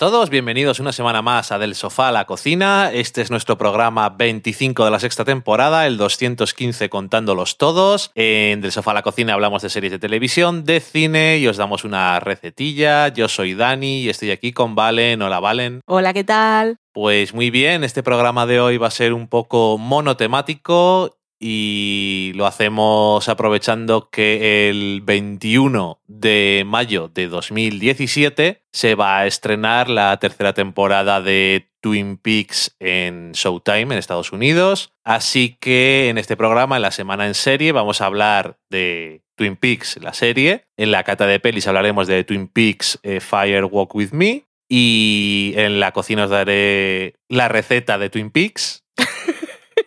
Todos, bienvenidos una semana más a Del Sofá a la Cocina. Este es nuestro programa 25 de la sexta temporada, el 215 contándolos todos. En Del Sofá a la Cocina hablamos de series de televisión, de cine y os damos una recetilla. Yo soy Dani y estoy aquí con Valen. Hola Valen. Hola, ¿qué tal? Pues muy bien, este programa de hoy va a ser un poco monotemático y lo hacemos aprovechando que el 21 de mayo de 2017 se va a estrenar la tercera temporada de Twin Peaks en Showtime en Estados Unidos. Así que en este programa, en la semana en serie, vamos a hablar de Twin Peaks, la serie. En la cata de pelis hablaremos de Twin Peaks eh, Fire Walk With Me. Y en la cocina os daré la receta de Twin Peaks.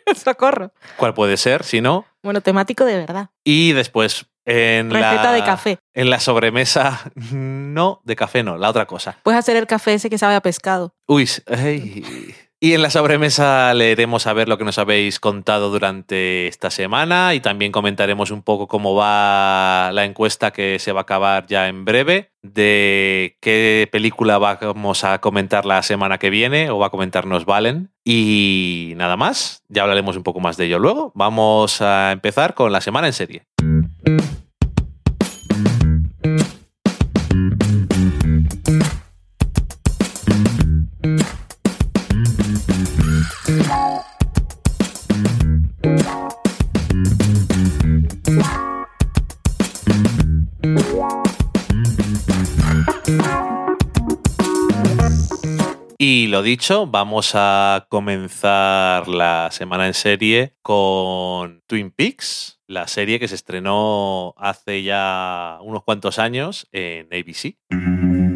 Socorro. ¿Cuál puede ser? Si no. Bueno, temático de verdad. Y después en Receta la, de café. En la sobremesa, no, de café no, la otra cosa. Puedes hacer el café ese que sabe a pescado. Uy, ay. Y en la sobremesa leeremos a ver lo que nos habéis contado durante esta semana y también comentaremos un poco cómo va la encuesta que se va a acabar ya en breve, de qué película vamos a comentar la semana que viene o va a comentarnos Valen. Y nada más, ya hablaremos un poco más de ello luego. Vamos a empezar con la semana en serie. Lo dicho, vamos a comenzar la semana en serie con Twin Peaks, la serie que se estrenó hace ya unos cuantos años en ABC.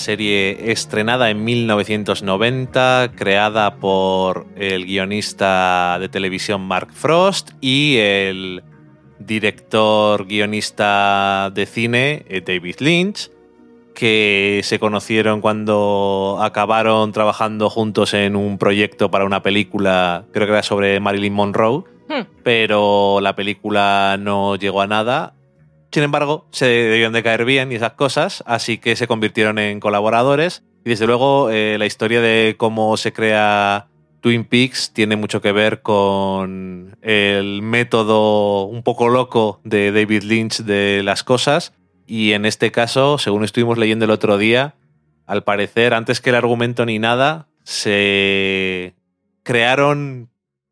Serie estrenada en 1990, creada por el guionista de televisión Mark Frost y el director guionista de cine eh, David Lynch, que se conocieron cuando acabaron trabajando juntos en un proyecto para una película, creo que era sobre Marilyn Monroe, Hmm. pero la película no llegó a nada. Sin embargo, se debían de caer bien y esas cosas, así que se convirtieron en colaboradores. Y desde luego, eh, la historia de cómo se crea Twin Peaks tiene mucho que ver con el método un poco loco de David Lynch de las cosas. Y en este caso, según estuvimos leyendo el otro día, al parecer, antes que el argumento ni nada, se crearon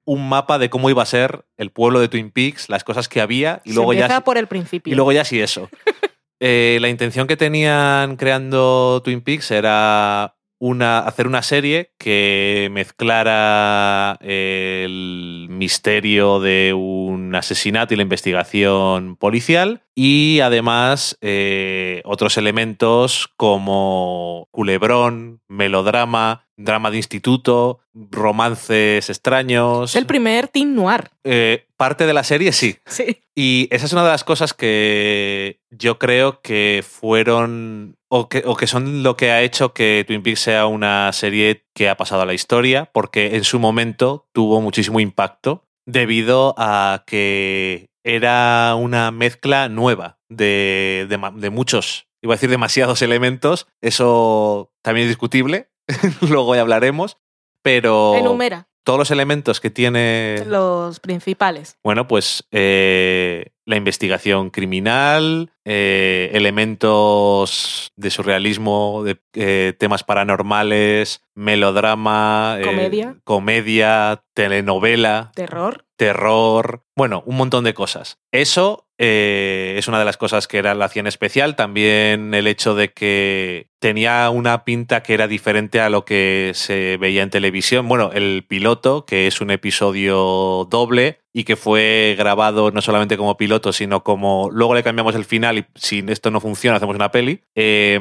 un mapa de cómo iba a ser el pueblo de Twin Peaks, las cosas que había, y Se luego ya por el principio. y luego ya sí eso. Eh, la intención que tenían creando Twin Peaks era una, hacer una serie que mezclara el misterio de un asesinato y la investigación policial y además eh, otros elementos como culebrón, melodrama, drama de instituto, romances extraños. es el primer teen noir. Eh, parte de la serie sí. Sí. Y esa es una de las cosas que yo creo que fueron o que, o que son lo que ha hecho que Twin Peaks sea una serie que ha pasado a la historia, porque en su momento tuvo muchísimo impacto debido a que era una mezcla nueva de, de de muchos, iba a decir demasiados elementos, eso también es discutible, luego ya hablaremos, pero... Enumera. Todos los elementos que tiene... Los principales. Bueno, pues eh, la investigación criminal, eh, elementos de surrealismo, de eh, temas paranormales, melodrama, eh, Comedia. comedia, telenovela, Terror. Terror, bueno, un montón de cosas. Eso eh, es una de las cosas que era, la hacían especial. También el hecho de que tenía una pinta que era diferente a lo que se veía en televisión. Bueno, el piloto, que es un episodio doble y que fue grabado no solamente como piloto, sino como luego le cambiamos el final y si esto no funciona hacemos una peli, eh,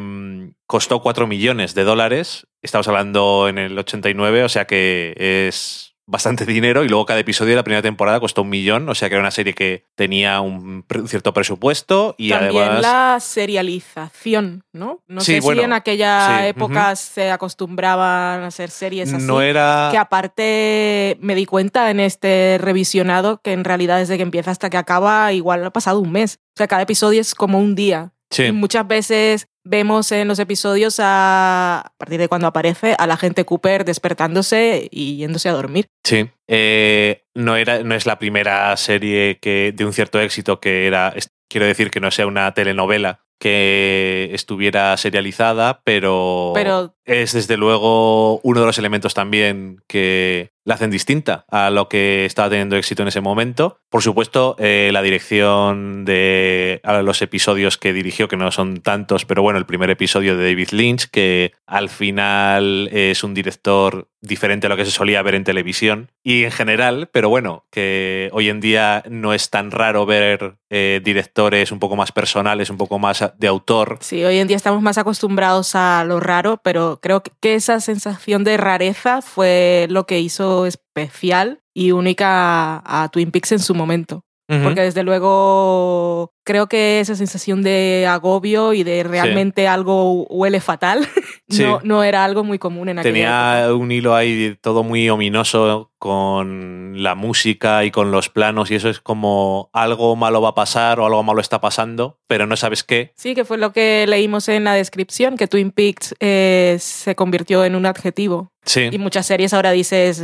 costó 4 millones de dólares. Estamos hablando en el 89, o sea que es bastante dinero y luego cada episodio de la primera temporada costó un millón, o sea que era una serie que tenía un, cierto presupuesto y También además... la serialización, ¿no? No Sí, sé bueno, si en aquella sí, época se acostumbraban a hacer series así. No era... Que aparte me di cuenta en este revisionado que en realidad desde que empieza hasta que acaba igual ha pasado un mes. O sea, cada episodio es como un día. Sí. Y muchas veces vemos en los episodios a, a partir de cuando aparece a la gente Cooper despertándose y yéndose a dormir. Sí. Eh, no, era, no es la primera serie que, de un cierto éxito que era. es- quiero decir que no sea una telenovela que estuviera serializada, pero, Pero- es desde luego uno de los elementos también que la hacen distinta a lo que estaba teniendo éxito en ese momento. Por supuesto, eh, la dirección de los episodios que dirigió, que no son tantos, pero bueno, el primer episodio de David Lynch, que al final es un director diferente a lo que se solía ver en televisión y en general, pero bueno, que hoy en día no es tan raro ver eh, directores un poco más personales, un poco más de autor. Sí, hoy en día estamos más acostumbrados a lo raro, pero creo que- esa sensación de rareza fue lo que hizo especial y única a Twin Peaks en su momento. Porque desde luego creo que esa sensación de agobio y de realmente algo huele fatal Sí. no, no era algo muy común en aquella época. Tenía un hilo ahí todo muy ominoso con la música y con los planos y eso es como algo malo va a pasar o algo malo está pasando, pero no sabes qué. Sí, que fue lo que leímos en la descripción, que Twin Peaks eh, se convirtió en un adjetivo. Sí. Y muchas series ahora dices,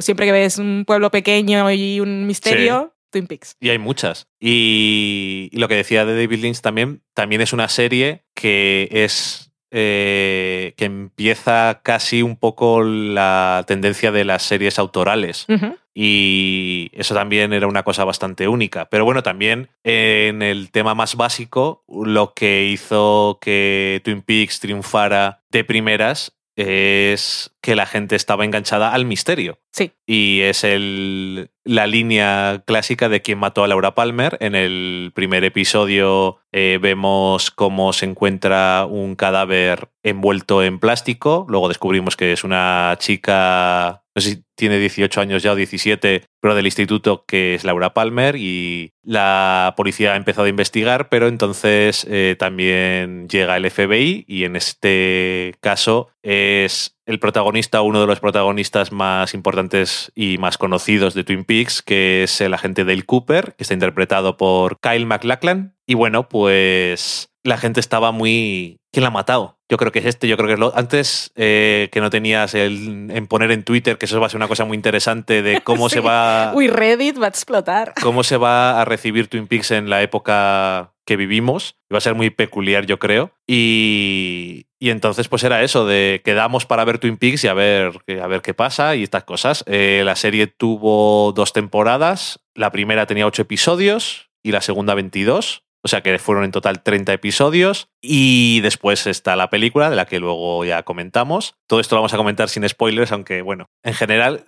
siempre que ves un pueblo pequeño y un misterio, Twin Peaks. Y hay muchas. Y, y lo que decía de David Lynch también, también es una serie que es. eh, que empieza casi un poco la tendencia de las series autorales. Y eso también era una cosa bastante única. Pero bueno, también en el tema más básico, lo que hizo que Twin Peaks triunfara de primeras es que la gente estaba enganchada al misterio. Sí. Y es el, la línea clásica de quien mató a Laura Palmer. En el primer episodio eh, vemos cómo se encuentra un cadáver envuelto en plástico. Luego descubrimos que es una chica, no sé si tiene 18 años ya o 17, pero del instituto que es Laura Palmer y la policía ha empezado a investigar, pero entonces eh, también llega el FBI y en este caso es el protagonista, uno de los protagonistas más importantes y más conocidos de Twin Peaks, que es el agente Dale Cooper, que está interpretado por Kyle MacLachlan. Y bueno, pues la gente estaba muy... ¿Quién la ha matado? Yo creo que es este, yo creo que es lo... Antes eh, que no tenías el, en poner en Twitter, que eso va a ser una cosa muy interesante de cómo Sí. se va... Uy, Reddit va a explotar. cómo se va a recibir Twin Peaks en la época que vivimos. Va a ser muy peculiar, yo creo. Y, y entonces, pues era eso, de quedamos para ver Twin Peaks y a ver, a ver qué pasa y estas cosas. Eh, la serie tuvo dos temporadas. La primera tenía ocho episodios y la segunda 22. O sea que fueron en total 30 episodios. Y después está la película, de la que luego ya comentamos. Todo esto lo vamos a comentar sin spoilers, aunque bueno, en general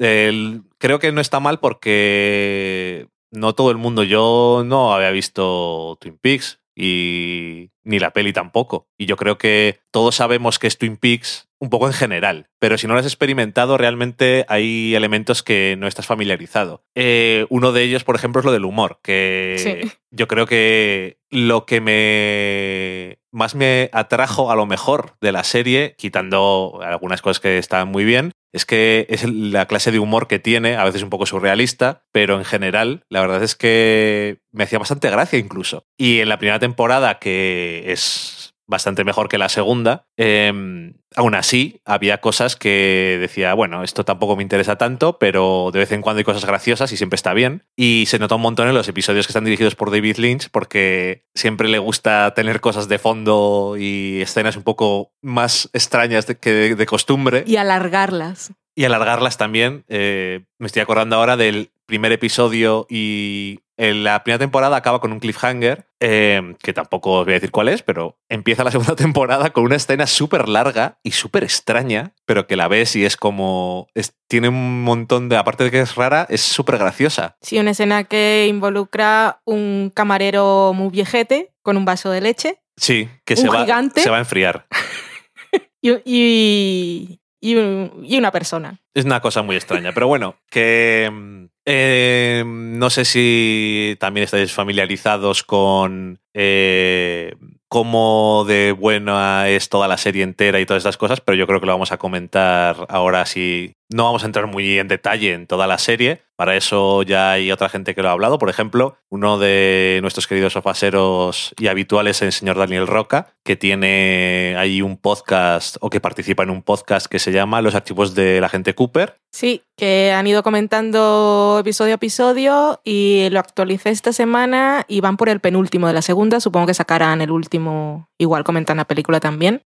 creo que no está mal porque no todo el mundo, yo no había visto Twin Peaks y ni la peli tampoco. Y yo creo que todos sabemos que es Twin Peaks un poco en general, pero si no lo has experimentado, realmente hay elementos que no estás familiarizado. Eh, uno de ellos, por ejemplo, es lo del humor, que Sí. yo creo que lo que me más me atrajo a lo mejor de la serie, quitando algunas cosas que estaban muy bien, es que es la clase de humor que tiene, a veces un poco surrealista, pero en general la verdad es que me hacía bastante gracia incluso. Y en la primera temporada, que es bastante mejor que la segunda. Em, aún así, había cosas que decía, bueno, esto tampoco me interesa tanto, pero de vez en cuando hay cosas graciosas y siempre está bien. Y se nota un montón en los episodios que están dirigidos por David Lynch, porque siempre le gusta tener cosas de fondo y escenas un poco más extrañas que de, costumbre. Y alargarlas. Y alargarlas también. Eh, me estoy acordando ahora del primer episodio y en la primera temporada acaba con un cliffhanger, eh, que tampoco os voy a decir cuál es, pero empieza la segunda temporada con una escena súper larga y súper extraña, pero que la ves y es como... tiene un montón de... Aparte de que es rara, es súper graciosa. Sí, una escena que involucra un camarero muy viejete con un vaso de leche. Sí, que se, va, se va a enfriar. y, y, una persona. Es una cosa muy extraña, pero bueno, que mm, eh, no sé si también estáis familiarizados con eh, cómo de buena es toda la serie entera y todas estas cosas, pero yo creo que lo vamos a comentar ahora si no vamos a entrar muy en detalle en toda la serie, para eso ya hay otra gente que lo ha hablado. Por ejemplo, uno de nuestros queridos sofaseros y habituales es el señor Daniel Roca, que tiene ahí un podcast o que participa en un podcast que se llama Los archivos de la gente Cooper. Sí, que han ido comentando episodio a episodio y lo actualicé esta semana y van por el penúltimo de la segunda. Supongo que sacarán el último, igual comentan la película también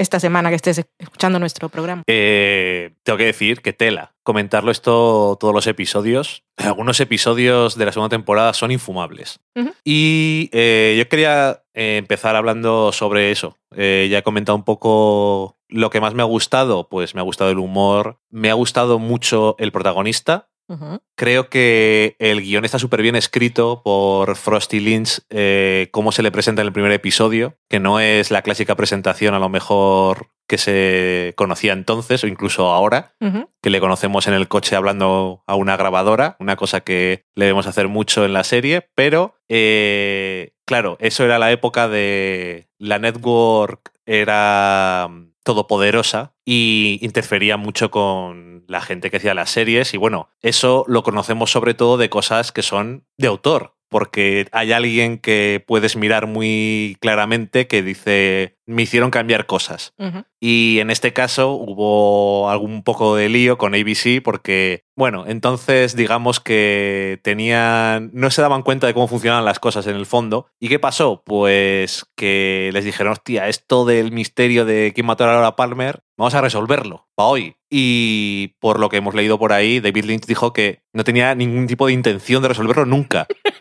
esta semana que estés escuchando nuestro programa. Eh, tengo que decir que tela. Comentarlo esto todos los episodios. Algunos episodios de la segunda temporada son infumables. Y eh, yo quería eh, empezar hablando sobre eso. ya he comentado un poco lo que más me ha gustado. Pues me ha gustado el humor. Me ha gustado mucho el protagonista. Creo que el guion está súper bien escrito por Frosty Lynch, eh, cómo se le presenta en el primer episodio, que no es la clásica presentación a lo mejor que se conocía entonces o incluso ahora, que le conocemos en el coche hablando a una grabadora, una cosa que le debemos hacer mucho en la serie, pero eh, claro, eso era la época de la network, era todopoderosa y interfería mucho con la gente que hacía las series. Y bueno, eso lo conocemos sobre todo de cosas que son de autor, porque hay alguien que puedes mirar muy claramente que dice, me hicieron cambiar cosas. Y en este caso hubo algún poco de lío con ABC porque, bueno, entonces digamos que tenían, no se daban cuenta de cómo funcionaban las cosas en el fondo. ¿Y qué pasó? Pues que les dijeron, hostia, esto del misterio de quién mató a Laura Palmer, vamos a resolverlo para hoy. Y por lo que hemos leído por ahí, David Lynch dijo que no tenía ningún tipo de intención de resolverlo nunca.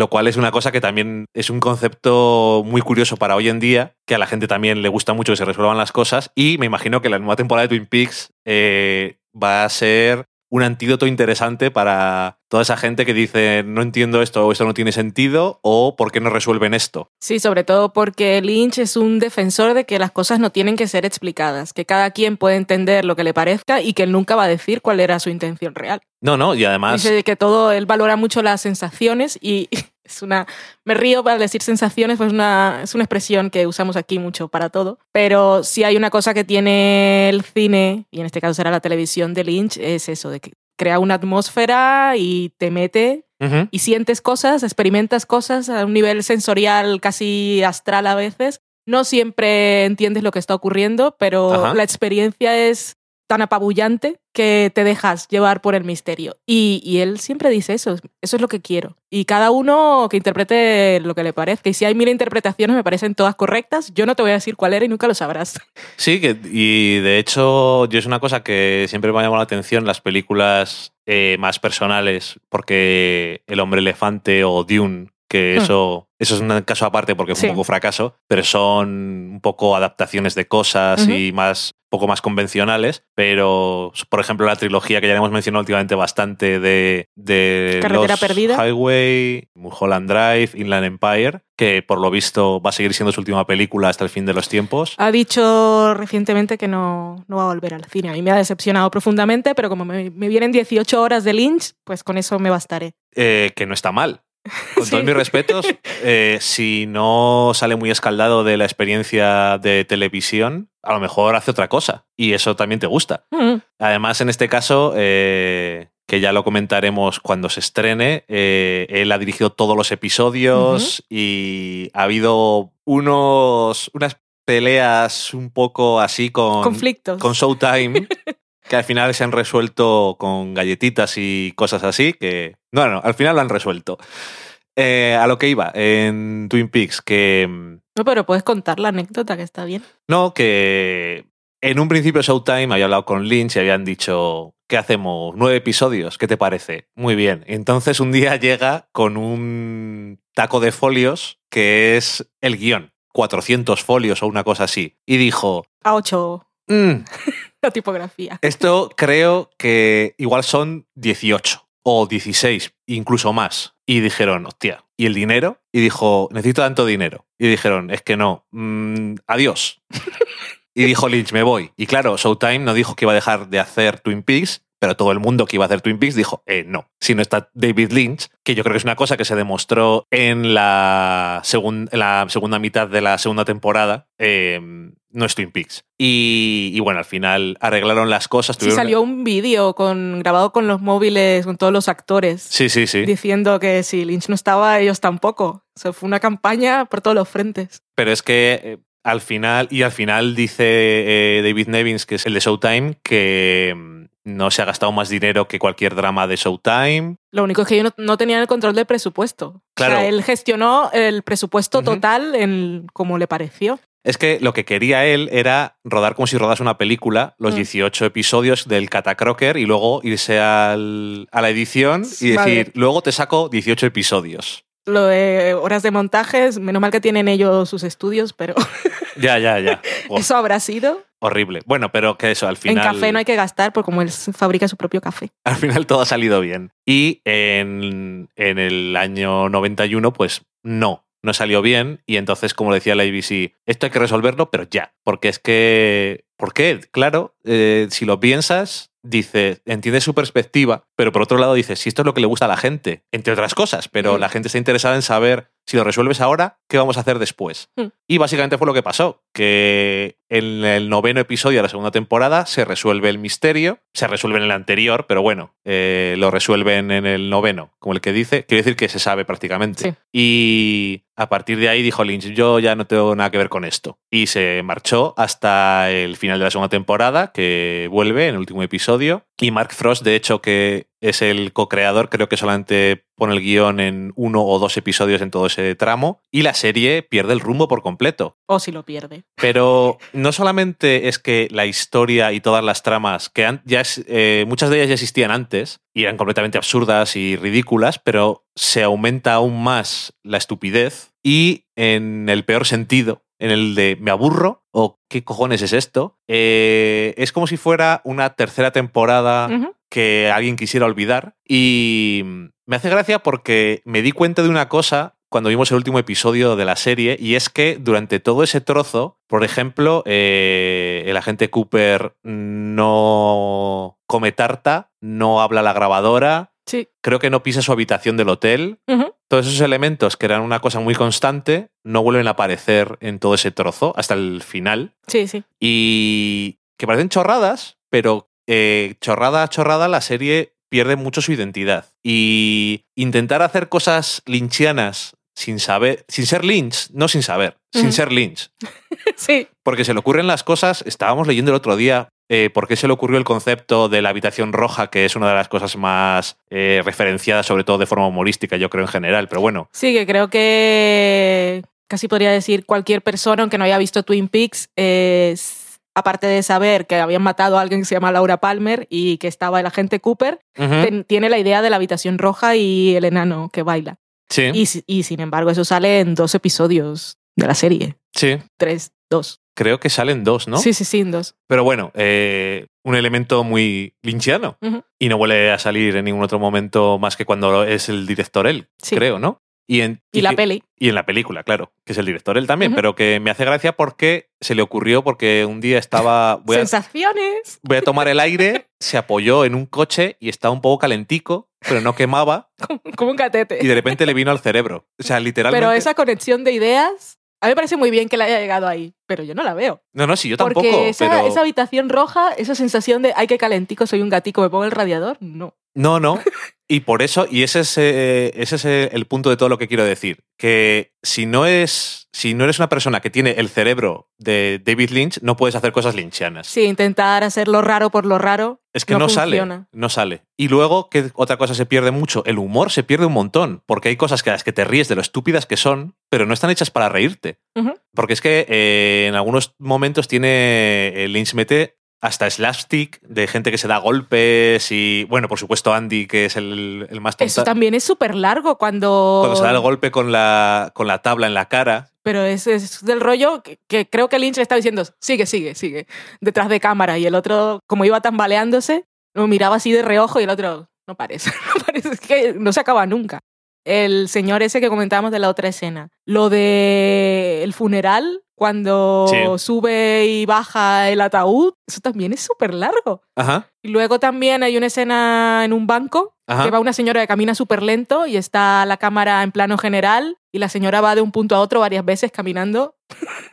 lo cual es una cosa que también es un concepto muy curioso para hoy en día, que a la gente también le gusta mucho que se resuelvan las cosas, y me imagino que la nueva temporada de Twin Peaks eh, va a ser un antídoto interesante para toda esa gente que dice no entiendo esto o esto no tiene sentido o por qué no resuelven esto. Sí, sobre todo porque Lynch es un defensor de que las cosas no tienen que ser explicadas, que cada quien puede entender lo que le parezca y que él nunca va a decir cuál era su intención real. No, no, y además... Dice que todo, él valora mucho las sensaciones y es una... Me río para decir sensaciones, pues una, es una expresión que usamos aquí mucho para todo, pero si hay una cosa que tiene el cine, y en este caso será la televisión de Lynch, es eso, de que crea una atmósfera y te mete y sientes cosas, experimentas cosas a un nivel sensorial casi astral a veces. No siempre entiendes lo que está ocurriendo, pero la experiencia es tan apabullante que te dejas llevar por el misterio. Y, él siempre dice eso, eso es lo que quiero. Y cada uno que interprete lo que le parezca. Y si hay mil interpretaciones, me parecen todas correctas, yo no te voy a decir cuál era y nunca lo sabrás. Sí, que, y de hecho, yo es una cosa que siempre me ha llamado la atención las películas eh, más personales, porque El hombre elefante o Dune que hmm. eso, eso es un caso aparte porque fue un poco fracaso, pero son un poco adaptaciones de cosas y más poco más convencionales, pero por ejemplo la trilogía que ya hemos mencionado últimamente bastante de, de Carretera Perdida, Highway, Mulholland Drive, Inland Empire, que por lo visto va a seguir siendo su última película hasta el fin de los tiempos. Ha dicho recientemente que no, no va a volver al cine. A mí me ha decepcionado profundamente, pero como me, vienen 18 horas de Lynch, pues con eso me bastaré. Eh, que no está mal. Con todos mis respetos, eh, si no sale muy escaldado de la experiencia de televisión, a lo mejor hace otra cosa y eso también te gusta. Mm. Además, en este caso, eh, que ya lo comentaremos cuando se estrene, eh, él ha dirigido todos los episodios y ha habido unos, unas peleas un poco así con, Conflictos. con Showtime, que al final se han resuelto con galletitas y cosas así, que... No, no, al final lo han resuelto. Eh, a lo que iba, en Twin Peaks, que... No, pero puedes contar la anécdota que está bien. No, que en un principio Showtime había hablado con Lynch y habían dicho, ¿qué hacemos? ¿Nueve episodios? ¿Qué te parece? Muy bien. Entonces un día llega con un taco de folios que es el guion. 400 folios o una cosa así. Y dijo, A 8 "Mm, la tipografía. esto creo que igual son 18 o 16, incluso más. Y dijeron, hostia, ¿y el dinero? Y dijo, necesito tanto dinero. Y dijeron, es que no, mm, adiós. y dijo Lynch, me voy. Y claro, Showtime no dijo que iba a dejar de hacer Twin Peaks, pero todo el mundo que iba a hacer Twin Peaks dijo, eh, no. Si no está David Lynch, que yo creo que es una cosa que se demostró en la, segun- en la segunda mitad de la segunda temporada, eh, no es Twin Peaks. Y, y bueno, al final arreglaron las cosas. Sí, salió un vídeo con, grabado con los móviles, con todos los actores, Sí, sí, sí. diciendo que si Lynch no estaba, ellos tampoco. O sea, fue una campaña por todos los frentes. Pero es que eh, al final, y al final dice eh, David Nevins, que es el de Showtime, que mm, no se ha gastado más dinero que cualquier drama de Showtime. Lo único es que ellos no, no tenían el control del presupuesto. Claro. O sea, él gestionó el presupuesto total en como le pareció. Es que lo que quería él era rodar como si rodase una película, los Mm. 18 episodios del Catacroker y luego irse al- a la edición y Vale. decir, luego te saco 18 episodios. Lo de horas de montajes, menos mal que tienen ellos sus estudios, pero Ya, ya, ya. Eso habrá sido. Horrible. Bueno, pero que eso, al final... En café no hay que gastar, porque como él fabrica su propio café. al final todo ha salido bien. Y en, en el año 91, pues no, no salió bien. Y entonces, como decía la ABC, esto hay que resolverlo, pero ya. Porque es que. ¿Por qué? Claro, eh, si lo piensas, dice, entiende su perspectiva, pero por otro lado dice, si esto es lo que le gusta a la gente, entre otras cosas, pero Mm. la gente está interesada en saber si lo resuelves ahora, ¿qué vamos a hacer después? Mm. Y básicamente fue lo que pasó, que en el noveno episodio de la segunda temporada se resuelve el misterio, se resuelve en el anterior, pero bueno, eh, lo resuelven en el noveno, como el que dice, quiere decir que se sabe prácticamente. Sí. Y a partir de ahí dijo Lynch, yo ya no tengo nada que ver con esto. Y se marchó hasta el final de la segunda temporada, que vuelve en el último episodio. Y Mark Frost, de hecho, que es el co-creador, creo que solamente pone el guion en uno o dos episodios en todo ese tramo. Y la serie pierde el rumbo por completo. O si lo pierde. Pero no solamente es que la historia y todas las tramas, que ya es- eh, muchas de ellas ya existían antes y eran completamente absurdas y ridículas, pero se aumenta aún más la estupidez y en el peor sentido, en el de me aburro o qué cojones es esto, eh, es como si fuera una tercera temporada que alguien quisiera olvidar. Y me hace gracia porque me di cuenta de una cosa cuando vimos el último episodio de la serie, y es que durante todo ese trozo, por ejemplo, eh, el agente Cooper no come tarta, no habla a la grabadora, Sí. creo que no pisa su habitación del hotel. Todos esos elementos que eran una cosa muy constante no vuelven a aparecer en todo ese trozo hasta el final Sí, sí. y que parecen chorradas, pero eh, chorrada a chorrada la serie pierde mucho su identidad. Y intentar hacer cosas lynchianas sin saber, sin ser Lynch, no sin saber, sin ser Lynch, Sí. porque se le ocurren las cosas, estábamos leyendo el otro día. eh, ¿Por qué se le ocurrió el concepto de la habitación roja, que es una de las cosas más eh, referenciadas, sobre todo de forma humorística, yo creo en general? Pero bueno, Sí, que creo que casi podría decir cualquier persona, aunque no haya visto Twin Peaks, es, aparte de saber que habían matado a alguien que se llama Laura Palmer y que estaba el agente Cooper, ten- tiene la idea de la habitación roja y el enano que baila. Sí, Y, si- y sin embargo, eso sale en dos episodios de la serie. sí, Tres, dos. creo que salen dos, ¿no? Sí, sí, sí, en dos. Pero bueno, eh, un elemento muy lynchiano. Ujú. Y no vuelve a salir en ningún otro momento más que cuando es el director él, Sí. creo, ¿no? Y, en, Y la que- peli. Y en la película, claro, que es el director él también, pero que me hace gracia porque se le ocurrió porque un día estaba... Voy a, Sensaciones. voy a tomar el aire, se apoyó en un coche y estaba un poco calentico, pero no quemaba Como, un catete. y de repente le vino al cerebro. O sea, literalmente... Pero esa conexión de ideas, a mí me parece muy bien que le haya llegado ahí, pero yo no la veo. No, no, sí, yo tampoco, Porque esa, pero... esa habitación roja, esa sensación de, ay, qué calentico, soy un gatico, me pongo el radiador, no. No, no. Y por eso, y ese es, eh, ese es eh, el punto de todo lo que quiero decir, que si no es, si no eres una persona que tiene el cerebro de David Lynch, no puedes hacer cosas lynchianas. Sí, intentar hacer lo raro por lo raro. Es que no, sale, funciona. no sale. Y luego, que otra cosa se pierde mucho, el humor se pierde un montón, porque hay cosas que a las que te ríes de lo estúpidas que son, pero no están hechas para reírte. Porque es que eh, en algunos momentos tiene Lynch mete hasta slapstick de gente que se da golpes y, bueno, por supuesto Andy, que es el, el más Eso tonta. también es súper largo cuando... Cuando se da el golpe con la, con la tabla en la cara. Pero es, es del rollo que, que creo que Lynch le está diciendo, sigue, sigue, sigue, detrás de cámara. Y el otro, como iba tambaleándose, lo miraba así de reojo y el otro, no parece, no parece, es que no se acaba nunca. El señor ese que comentábamos de la otra escena. Lo de el funeral, cuando Sí. sube y baja el ataúd, eso también es súper largo. Ajá. Y luego también hay una escena en un banco Ajá. que va una señora que camina súper lento y está la cámara en plano general y la señora va de un punto a otro varias veces caminando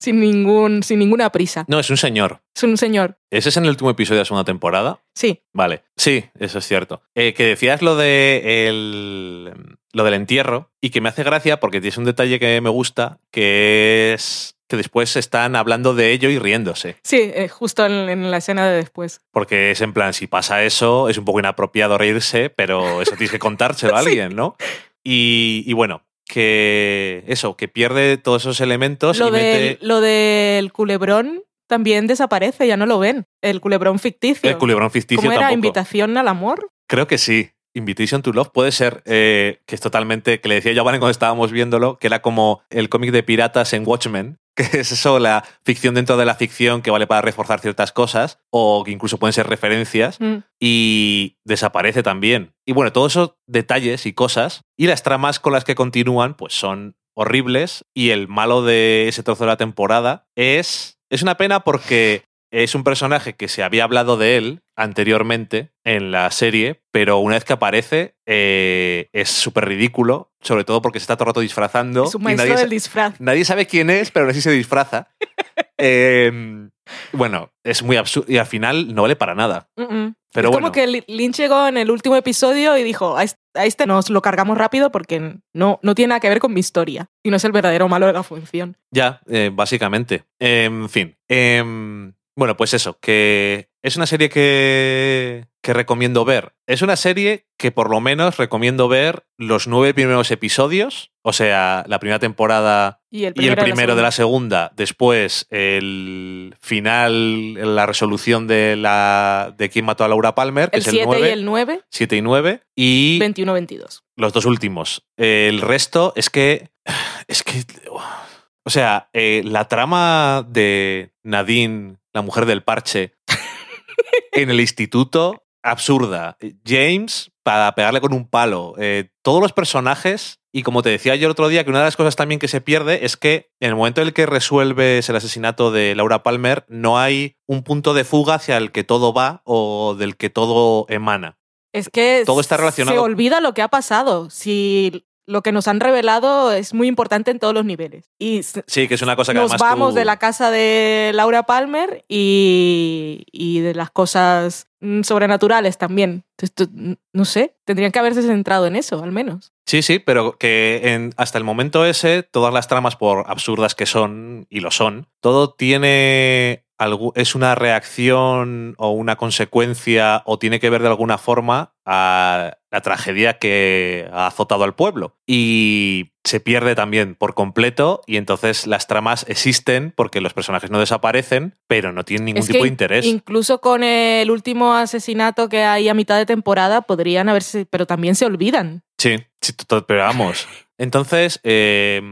sin, ningún, sin ninguna prisa. No, es un señor. Es un señor. ¿Ese es en el último episodio de la segunda temporada? Sí, Vale, sí, eso es cierto. Eh, que decías lo de el, lo del entierro y que me hace gracia porque tienes un detalle que me gusta, que es que después están hablando de ello y riéndose. sí, eh, justo en, en la escena de después. Porque es en plan, si pasa eso, es un poco inapropiado reírse, pero eso tienes que contárselo a Sí. alguien, ¿no? Y, y bueno, que eso, que pierde todos esos elementos Lo y mete del, lo del culebrón también desaparece, ya no lo ven. El culebrón ficticio. el culebrón ficticio ¿Cómo era? tampoco. ¿Invitación al amor? Creo que sí. Invitation to Love puede ser eh, que es totalmente, que le decía yo a Valen cuando estábamos viéndolo, que era como el cómic de piratas en Watchmen, que es eso, la ficción dentro de la ficción que vale para reforzar ciertas cosas, o que incluso pueden ser referencias, Mm. y desaparece también. Y bueno, todos esos detalles y cosas, y las tramas con las que continúan, pues son horribles, y el malo de ese trozo de la temporada es... Es una pena porque es un personaje que se había hablado de él anteriormente en la serie, pero una vez que aparece eh, es súper ridículo, sobre todo porque se está todo el rato disfrazando. Es un maestro nadie, del disfraz. nadie sabe quién es, pero así se disfraza. Eh, bueno, es muy absurdo y al final no vale para nada. Pero es bueno, como que Lynch llegó en el último episodio y dijo, a este, a este nos lo cargamos rápido porque no, no tiene nada que ver con mi historia y no es el verdadero malo de la función. ya, eh, básicamente. En fin. Bueno, pues eso, que es una serie que, que recomiendo ver. Es una serie que por lo menos recomiendo ver los nueve primeros episodios, o sea, la primera temporada Y el y el primero, de la segunda, después el final, la resolución de la de quién mató a Laura Palmer, que El es el 7 y 9, el 9, 7 y 9, y 21-22. los dos últimos. El resto es que. Es que. O sea, eh, la trama de Nadine, la mujer del parche, en el instituto, absurda. James, para pegarle con un palo. Eh, todos los personajes. Y como te decía yo el otro día, que una de las cosas también que se pierde es que en el momento en el que resuelves el asesinato de Laura Palmer, no hay un punto de fuga hacia el que todo va o del que todo emana. Es que Todo está relacionado. se olvida lo que ha pasado. Si lo que nos han revelado es muy importante en todos los niveles. Y Sí, que es una cosa que nos además vamos tú- de la casa de Laura Palmer y, y de las cosas mm, sobrenaturales también. Entonces, no sé, tendrían que haberse centrado en eso, al menos. Sí, sí, pero que en- hasta el momento ese, todas las tramas, por absurdas que son, y lo son, todo tiene. Es una reacción o una consecuencia o tiene que ver de alguna forma a la tragedia que ha azotado al pueblo. Y se pierde también por completo y entonces las tramas existen porque los personajes no desaparecen, pero no tienen ningún Es tipo de interés. Incluso con el último asesinato que hay a mitad de temporada podrían haberse, pero también se olvidan. Sí, sí, pero vamos. Entonces, eh,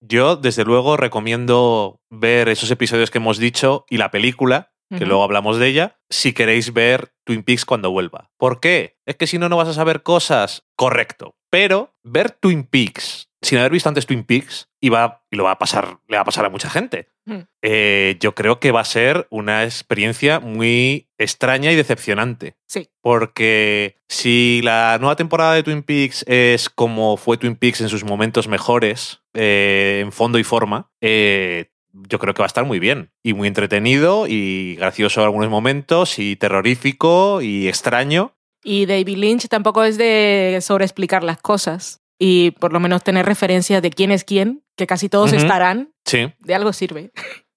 yo desde luego recomiendo ver esos episodios que hemos dicho y la película, que luego hablamos de ella, si queréis ver Twin Peaks cuando vuelva. ¿Por qué? Es que si no, no vas a saber cosas. Correcto. Pero ver Twin Peaks sin haber visto antes Twin Peaks y, va, y lo va a pasar, le va a pasar a mucha gente. Mm. Eh, yo creo que va a ser una experiencia muy extraña y decepcionante. Sí. Porque si la nueva temporada de Twin Peaks es como fue Twin Peaks en sus momentos mejores, eh, en fondo y forma, eh, yo creo que va a estar muy bien. Y muy entretenido y gracioso en algunos momentos y terrorífico y extraño. Y David Lynch tampoco es de sobreexplicar las cosas y por lo menos tener referencias de quién es quién, que casi todos estarán, Sí. de algo sirve.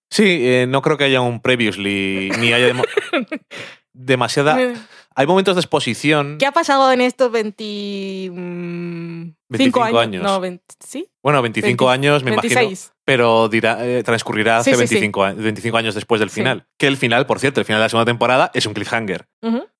Sí, eh, no creo que haya un previously, ni haya demasiada... Hay momentos de exposición. ¿Qué ha pasado en estos 25 25 años? años. No, 20, ¿sí? Bueno, 25 20, años, me imagino. 26. Pero dirá, eh, transcurrirá hace Sí, sí, sí. 25, a- 25 años después del final. Que el final, por cierto, el final de la segunda temporada es un cliffhanger.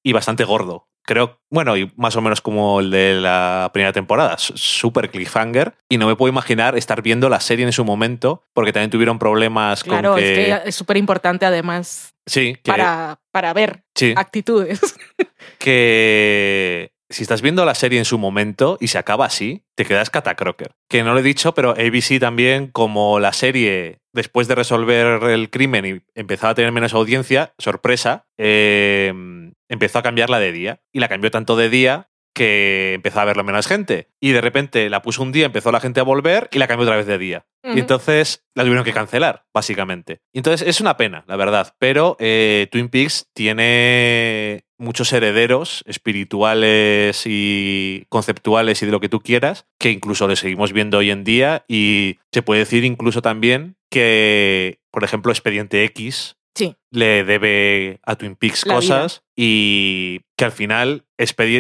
Y bastante gordo. Creo, bueno, y más o menos como el de la primera temporada. S- Súper cliffhanger. Y no me puedo imaginar estar viendo la serie en su momento, porque también tuvieron problemas Claro, con que... es que es súper importante además Sí, que, para, para ver sí, actitudes. que si estás viendo la serie en su momento y se acaba así, te quedas catacroker. Que no lo he dicho, pero ABC también, como la serie, después de resolver el crimen y empezaba a tener menos audiencia, sorpresa, eh, empezó a cambiarla de día. Y la cambió tanto de día que empezó a verlo menos gente. Y de repente la puso un día, empezó la gente a volver y la cambió otra vez de día. Y entonces la tuvieron que cancelar, básicamente. Y entonces es una pena, la verdad. Pero eh, Twin Peaks tiene muchos herederos espirituales y conceptuales y de lo que tú quieras, que incluso le seguimos viendo hoy en día. Y se puede decir incluso también que, por ejemplo, Expediente X Sí, le debe a Twin Peaks La vida. cosas y que al final,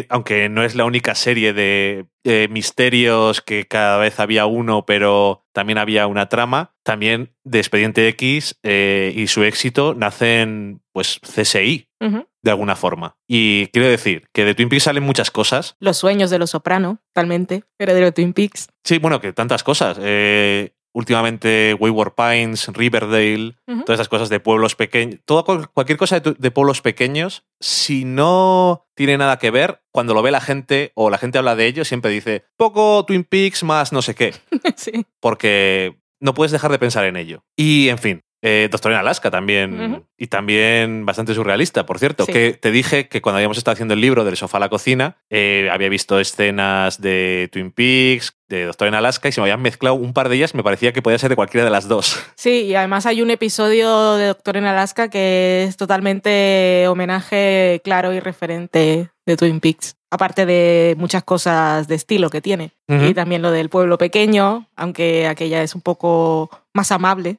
aunque no es la única serie de eh, misterios que cada vez había uno, pero también había una trama, también de Expediente X eh, y su éxito nacen pues CSI de alguna forma. Y quiero decir que de Twin Peaks salen muchas cosas. Los sueños de los soprano, totalmente. Heredero de Twin Peaks. Sí, bueno, que tantas cosas. Eh, últimamente Wayward Pines, Riverdale, todas esas cosas de pueblos pequeños, toda cual- cualquier cosa de, de pueblos pequeños, si no tiene nada que ver, cuando lo ve la gente o la gente habla de ello, siempre dice poco Twin Peaks más no sé qué, sí. porque no puedes dejar de pensar en ello. Y en fin. Eh, Doctor en Alaska también, y también bastante surrealista, por cierto, Sí. que te dije que cuando habíamos estado haciendo el libro del sofá a la cocina, eh, había visto escenas de Twin Peaks, de Doctor en Alaska, y se me habían mezclado un par de ellas, me parecía que podía ser de cualquiera de las dos. Sí, y además hay un episodio de Doctor en Alaska que es totalmente homenaje claro y referente de Twin Peaks. Aparte de muchas cosas de estilo que tiene. Y también lo del pueblo pequeño, aunque aquella es un poco más amable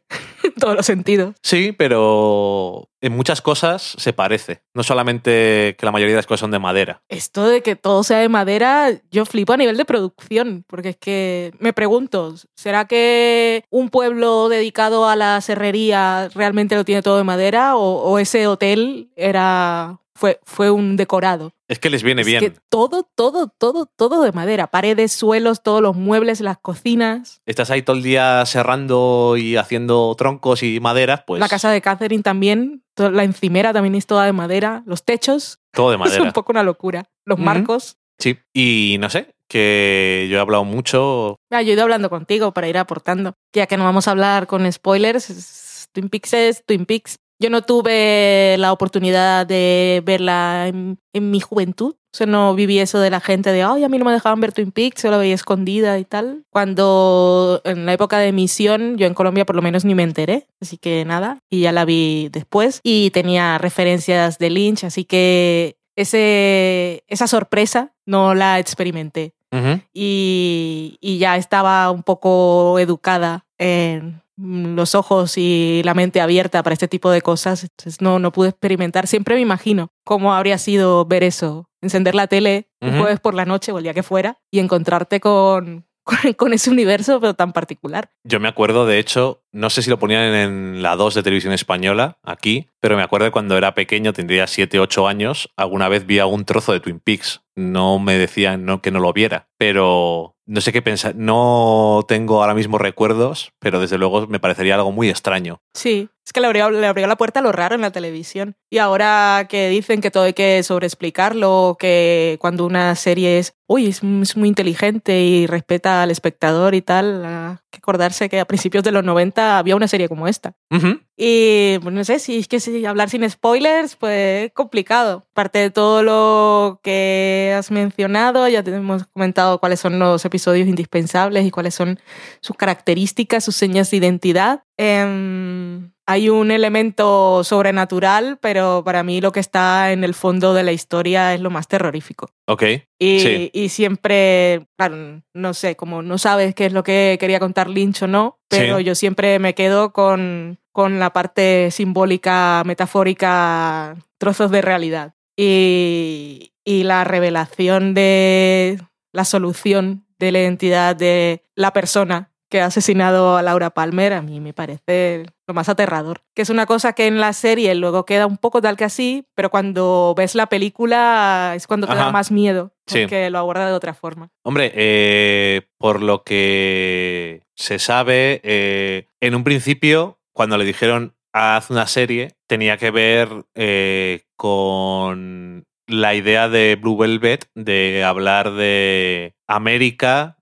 todos los sentidos. Sí, pero en muchas cosas se parece. No solamente que la mayoría de las cosas son de madera. Esto de que todo sea de madera, yo flipo a nivel de producción, porque es que me pregunto, ¿será que un pueblo dedicado a la serrería realmente lo tiene todo de madera o, o ese hotel era fue, fue un decorado? Es que les viene Es bien. que todo, todo, todo, todo de madera. Paredes, suelos, todos los muebles, las cocinas. Estás ahí todo el día serrando y haciendo troncos y maderas, pues la casa de Catherine también, la encimera también es toda de madera. Los techos, todo de es madera. un poco una locura. Los marcos. Sí, y no sé, que yo he hablado mucho. Ah, yo he ido hablando contigo para ir aportando. Ya que no vamos a hablar con spoilers, es- Twin Peaks es Twin Peaks. Yo no tuve la oportunidad de verla en, en mi juventud. O sea, no viví eso de la gente de, ay, a mí no me dejaban ver Twin Peaks, yo la veía escondida y tal. Cuando en la época de emisión, yo en Colombia por lo menos ni me enteré. Así que nada, y ya la vi después. Y tenía referencias de Lynch, así que ese, esa sorpresa no la experimenté Ujú. y, y ya estaba un poco educada en los ojos y la mente abierta para este tipo de cosas, entonces no, no pude experimentar. Siempre me imagino cómo habría sido ver eso, encender la tele un jueves por la noche o el día que fuera y encontrarte con, con, con ese universo pero tan particular. Yo me acuerdo, de hecho, no sé si lo ponían en la 2 de televisión española, aquí, pero me acuerdo de cuando era pequeño, tendría 7, 8 años, alguna vez vi algún trozo de Twin Peaks. No me decían no, que no lo viera, pero no sé qué pensar. No tengo ahora mismo recuerdos, pero desde luego me parecería algo muy extraño. Sí, es que le abrió, le abrió la puerta a lo raro en la televisión. Y ahora que dicen que todo hay que sobreexplicarlo, que cuando una serie es, uy, es, es muy inteligente y respeta al espectador y tal, hay que acordarse que a principios de los 90 había una serie como esta. Ujú. Y pues, no sé, si es que si hablar sin spoilers, pues es complicado. Aparte de todo lo que has mencionado, ya te hemos comentado cuáles son los episodios indispensables y cuáles son sus características, sus señas de identidad. Em, hay un elemento sobrenatural, pero para mí lo que está en el fondo de la historia es lo más terrorífico. Ok. Y, y siempre, claro, no sé, como no sabes qué es lo que quería contar Lynch o no, pero yo siempre me quedo con, con la parte simbólica, metafórica, trozos de realidad. Y, y la revelación de la solución de la identidad de la persona que ha asesinado a Laura Palmer, a mí me parece lo más aterrador. Que es una cosa que en la serie luego queda un poco tal que así, pero cuando ves la película es cuando te da más miedo, porque lo aborda de otra forma. Hombre, eh, por lo que se sabe, eh, en un principio, cuando le dijeron haz una serie, tenía que ver eh, con la idea de Blue Velvet de hablar de América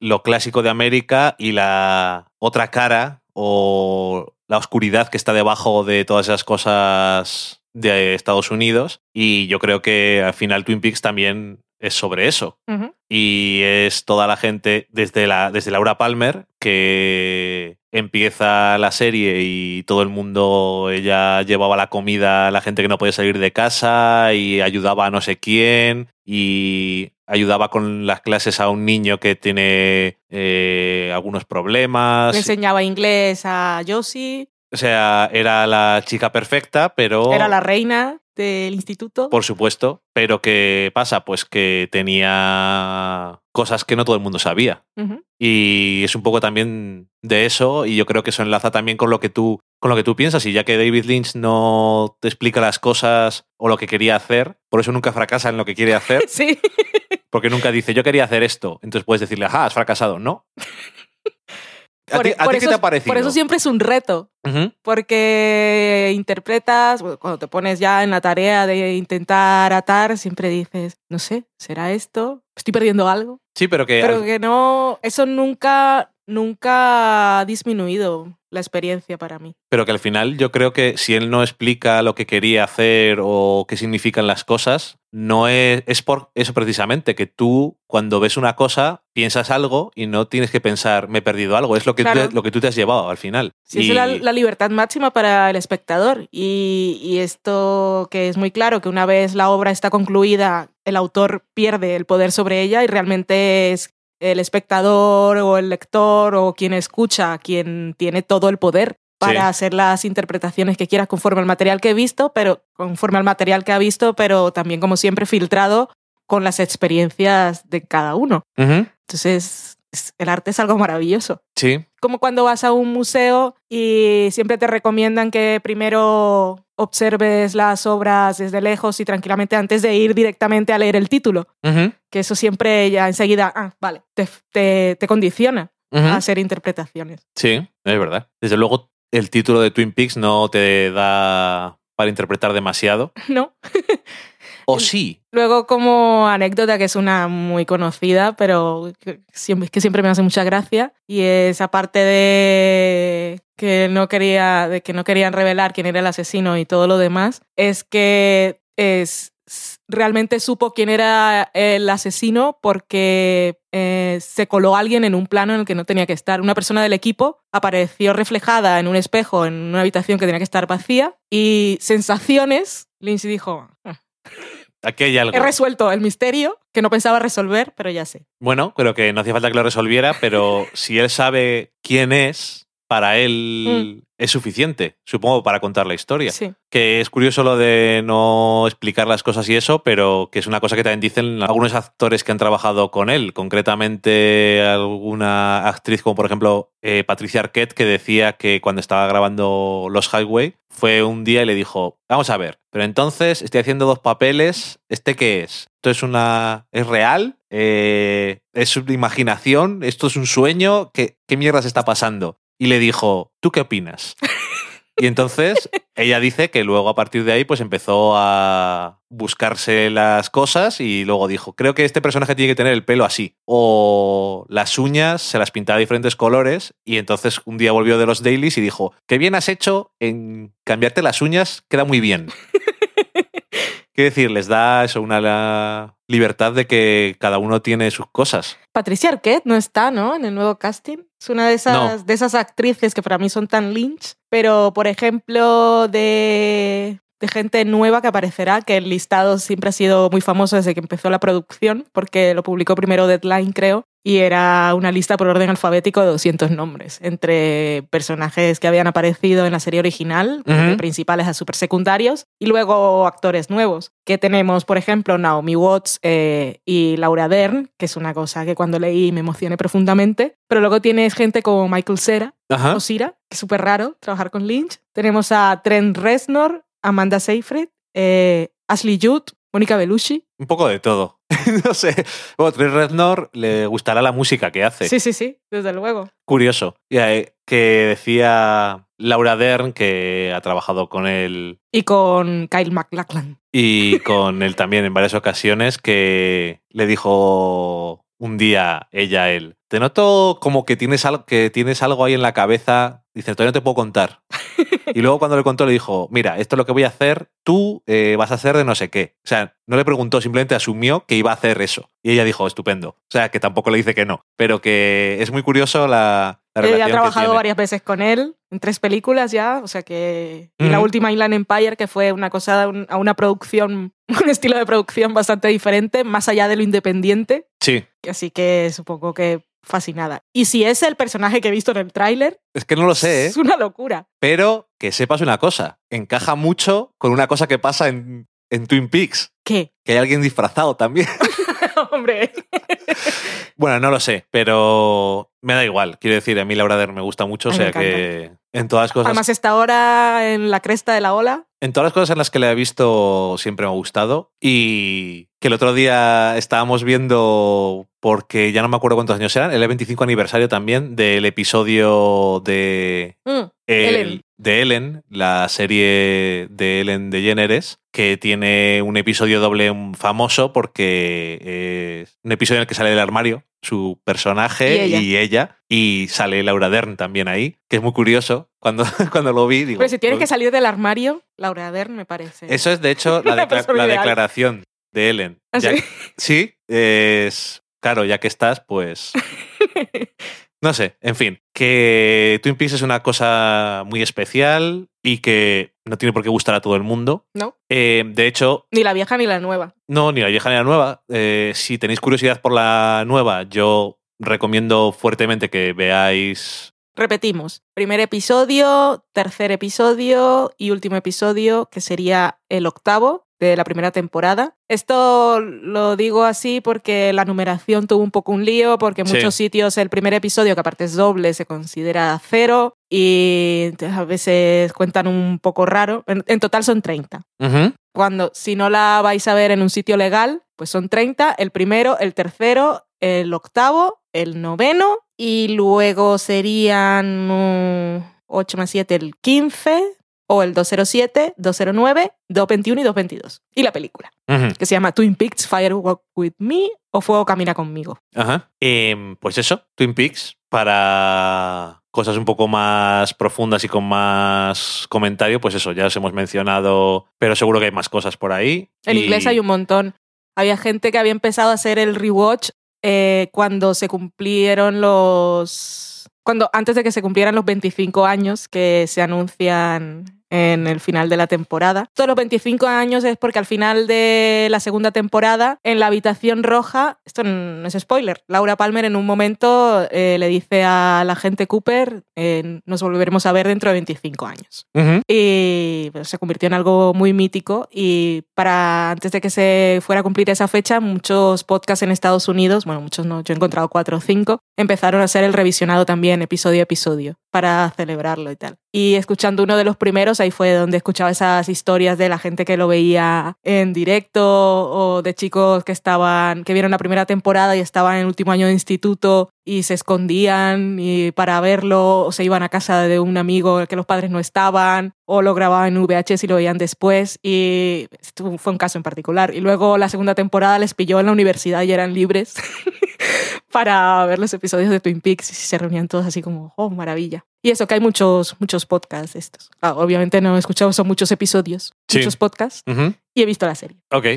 lo clásico de América y la otra cara o la oscuridad que está debajo de todas esas cosas de Estados Unidos. Y yo creo que al final Twin Peaks también es sobre eso. Y es toda la gente, desde, la, desde Laura Palmer, que empieza la serie y todo el mundo, ella llevaba la comida a la gente que no podía salir de casa y ayudaba a no sé quién y ayudaba con las clases a un niño que tiene eh, algunos problemas. Le enseñaba inglés a Josie. O sea, era la chica perfecta, pero... Era la reina del instituto. Por supuesto, pero ¿qué pasa? Pues que tenía cosas que no todo el mundo sabía. Y es un poco también de eso, y yo creo que eso enlaza también con lo que tú, con lo que tú piensas, y ya que David Lynch no te explica las cosas o lo que quería hacer, por eso nunca fracasa en lo que quiere hacer. sí. Porque nunca dice, yo quería hacer esto. Entonces puedes decirle, ajá, has fracasado. No. ¿A ti, qué te ha parecido? Por eso siempre es un reto. Porque interpretas, cuando te pones ya en la tarea de intentar atar, siempre dices, no sé, ¿será esto? ¿Estoy perdiendo algo? Sí, pero que... Pero que no, eso nunca, nunca ha disminuido la experiencia para mí. Pero que al final yo creo que si él no explica lo que quería hacer o qué significan las cosas, no es, es por eso precisamente, que tú cuando ves una cosa piensas algo y no tienes que pensar, me he perdido algo, es lo que, tú, lo que tú te has llevado al final. Sí, es la, libertad máxima para el espectador y, y esto que es muy claro, que una vez la obra está concluida, el autor pierde el poder sobre ella y realmente es el espectador o el lector o quien escucha, quien tiene todo el poder para hacer las interpretaciones que quieras conforme al material que he visto, pero conforme al material que ha visto, pero también como siempre filtrado con las experiencias de cada uno. Entonces, el arte es algo maravilloso. Sí. Como cuando vas a un museo y siempre te recomiendan que primero observes las obras desde lejos y tranquilamente antes de ir directamente a leer el título. Que eso siempre ya enseguida, ah, vale, te, te, condiciona a hacer interpretaciones. Sí, es verdad. Desde luego, el título de Twin Peaks no te da para interpretar demasiado. No. ¿O sí? Luego, como anécdota, que es una muy conocida, pero que siempre, que siempre me hace mucha gracia, y es aparte de que no quería, de que no querían revelar quién era el asesino y todo lo demás, es que es realmente supo quién era el asesino porque eh, se coló alguien en un plano en el que no tenía que estar. Una persona del equipo apareció reflejada en un espejo en una habitación que tenía que estar vacía y sensaciones, Lindsay dijo, ah, Aquí hay algo. He resuelto el misterio que no pensaba resolver, pero ya sé. Bueno, creo que no hacía falta que lo resolviera, pero si él sabe quién es, para él mm. es suficiente, supongo, para contar la historia. Sí. Que es curioso lo de no explicar las cosas y eso, pero que es una cosa que también dicen algunos actores que han trabajado con él, concretamente alguna actriz como por ejemplo eh, Patricia Arquette, que decía que cuando estaba grabando Los Highway fue un día y le dijo, vamos a ver, pero entonces estoy haciendo dos papeles, ¿este qué es? ¿Esto es una... es real? Eh, ¿Es una imaginación? ¿Esto es un sueño? ¿Qué, ¿Qué mierda se está pasando? Y le dijo, ¿tú qué opinas? Y entonces ella dice que luego a partir de ahí pues empezó a buscarse las cosas y luego dijo, creo que este personaje tiene que tener el pelo así. O las uñas se las pintaba de diferentes colores y entonces un día volvió de los dailies y dijo, qué bien has hecho en cambiarte las uñas, queda muy bien. quiero decir, les da eso, una la libertad de que cada uno tiene sus cosas. Patricia Arquette no está, ¿no? En el nuevo casting. Es una de esas, de esas actrices que para mí son tan lynch, pero por ejemplo de de gente nueva que aparecerá, que el listado siempre ha sido muy famoso desde que empezó la producción, porque lo publicó primero Deadline, creo, y era una lista por orden alfabético de 200 nombres, entre personajes que habían aparecido en la serie original, principales a super secundarios, y luego actores nuevos, que tenemos, por ejemplo, Naomi Watts eh, y Laura Dern, que es una cosa que cuando leí me emocioné profundamente, pero luego tienes gente como Michael Cera, o Sira, que es súper raro trabajar con Lynch. Tenemos a Trent Reznor, Amanda Seyfried, eh, Ashley Judd, Mónica Belushi. Un poco de todo. no sé. Bueno, Trent Reznor le gustará la música que hace. Sí, sí, sí, desde luego. Curioso. Eh, que decía Laura Dern que ha trabajado con él. Y con Kyle MacLachlan. Y con él también en varias ocasiones que le dijo un día ella a él. Te noto como que tienes algo, que tienes algo ahí en la cabeza. Dice, todavía no te puedo contar. y luego cuando le contó le dijo, mira, esto es lo que voy a hacer, tú eh, vas a hacer de no sé qué. O sea, no le preguntó, simplemente asumió que iba a hacer eso. Y ella dijo, estupendo. O sea, que tampoco le dice que no. Pero que es muy curioso la, la Ella ha trabajado varias veces con él, en tres películas ya. O sea que... Y la última Inland Empire, que fue una cosa, a una producción, un estilo de producción bastante diferente, más allá de lo independiente. Sí. Así que supongo que fascinada. Y si es el personaje que he visto en el tráiler... Es que no lo sé, ¿eh? Es una locura. Pero que sepas una cosa, encaja mucho con una cosa que pasa en, en Twin Peaks. ¿Qué? Que hay alguien disfrazado también. Hombre. bueno, no lo sé, pero me da igual. Quiero decir, a mí Laura Dern me gusta mucho, o sea que en todas cosas... Además está ahora en la cresta de la ola. En todas las cosas en las que le he visto siempre me ha gustado y que el otro día estábamos viendo, porque ya no me acuerdo cuántos años eran, el 25 aniversario también del episodio de... Mm, Ellen. De Ellen, la serie de Ellen DeGeneres, que tiene un episodio doble famoso porque es un episodio en el que sale del armario su personaje y ella. y sale Laura Dern también ahí, que es muy curioso. Cuando, cuando lo vi, digo. Pero si tiene que salir del armario, Laura Dern me parece. Eso es, de hecho, la, la declaración de Ellen. ¿Ah, sí? sí, es. Claro, ya que estás, pues. No sé, en fin, que Twin Peaks es una cosa muy especial y que no tiene por qué gustar a todo el mundo. No. Eh, de hecho... Ni la vieja ni la nueva. No, ni la vieja ni la nueva. Eh, si tenéis curiosidad por la nueva, yo recomiendo fuertemente que veáis... Repetimos, primer episodio, tercer episodio y último episodio, que sería el octavo, de la primera temporada. Esto lo digo así porque la numeración tuvo un poco un lío, porque en muchos sitios el primer episodio, que aparte es doble, se considera cero y a veces cuentan un poco raro. En, total son 30. Cuando, si no la vais a ver en un sitio legal, pues son 30, el primero, el tercero, el octavo, el noveno y luego serían 8 más 7, el 15, o el 207, 209, 221 y 222. Y la película, que se llama Twin Peaks Firewalk With Me o Fuego Camina Conmigo. Ajá. Em, pues eso, Twin Peaks, para cosas un poco más profundas y con más comentario, pues eso, ya os hemos mencionado, pero seguro que hay más cosas por ahí. En inglés hay un montón. Había gente que había empezado a hacer el rewatch eh, cuando se cumplieron los... Cuando, antes de que se cumplieran los 25 años que se anuncian en el final de la temporada. Todos los 25 años es porque al final de la segunda temporada, en la habitación roja, esto no es spoiler, Laura Palmer en un momento eh, le dice a la gente Cooper, eh, nos volveremos a ver dentro de 25 años. Y pues, se convirtió en algo muy mítico y para antes de que se fuera a cumplir esa fecha, muchos podcasts en Estados Unidos, bueno, muchos no, yo he encontrado cuatro o cinco, empezaron a hacer el revisionado también episodio a episodio para celebrarlo y tal. Y escuchando uno de los primeros, ahí fue donde escuchaba esas historias de la gente que lo veía en directo o de chicos que estaban, que vieron la primera temporada y estaban en el último año de instituto y se escondían y para verlo o se iban a casa de un amigo que los padres no estaban o lo grababan en VHS y lo veían después y fue un caso en particular. Y luego la segunda temporada les pilló en la universidad y eran libres para ver los episodios de Twin Peaks y se reunían todos así como, oh, maravilla. Y eso, que hay muchos, muchos podcasts de estos. Ah, obviamente no he escuchado, son muchos episodios, Sí. muchos podcasts, y he visto la serie. Ok.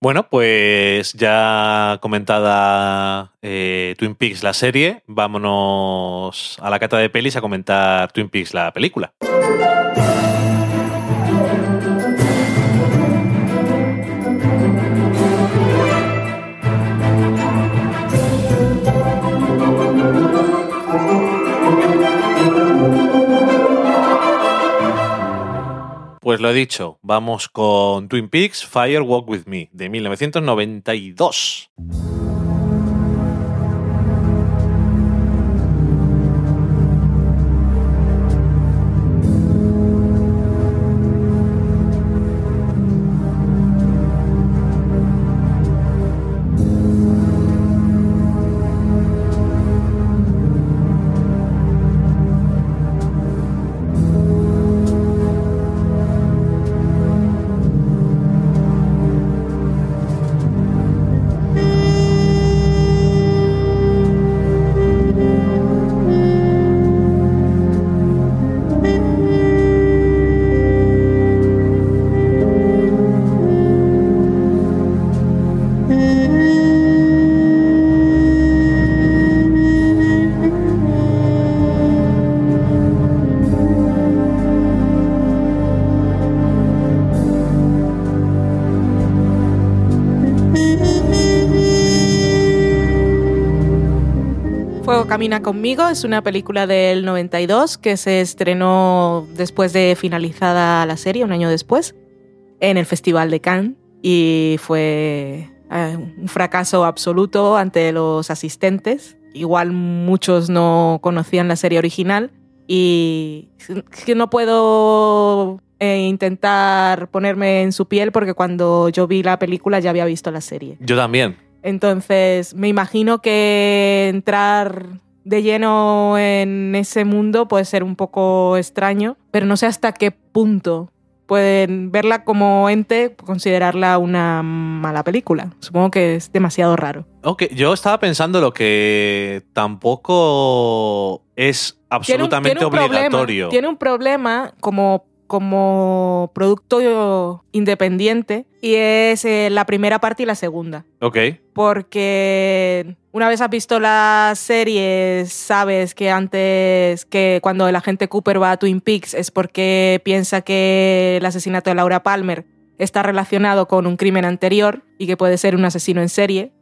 Bueno, pues ya comentada eh, Twin Peaks la serie, vámonos a la cata de pelis a comentar Twin Peaks la película. Pues lo he dicho, vamos con Twin Peaks Fire Walk With Me de 1992. Camina conmigo es una película del 92 que se estrenó después de finalizada la serie, un año después, en el Festival de Cannes y fue eh, un fracaso absoluto ante los asistentes. Igual muchos no conocían la serie original y no puedo eh, intentar ponerme en su piel porque cuando yo vi la película ya había visto la serie. Yo también. Entonces, me imagino que entrar de lleno en ese mundo puede ser un poco extraño, pero no sé hasta qué punto pueden verla como ente, considerarla una mala película. Supongo que es demasiado raro. Ok, yo estaba pensando lo que tampoco es Tiene un- absolutamente tiene un problema- obligatorio. tiene un problema como, como producto independiente y es eh, la primera parte y la segunda. Ok, porque una vez has visto la serie, sabes que antes, que cuando el agente Cooper va a Twin Peaks es porque piensa que el asesinato de Laura Palmer está relacionado con un crimen anterior y que puede ser un asesino en serie.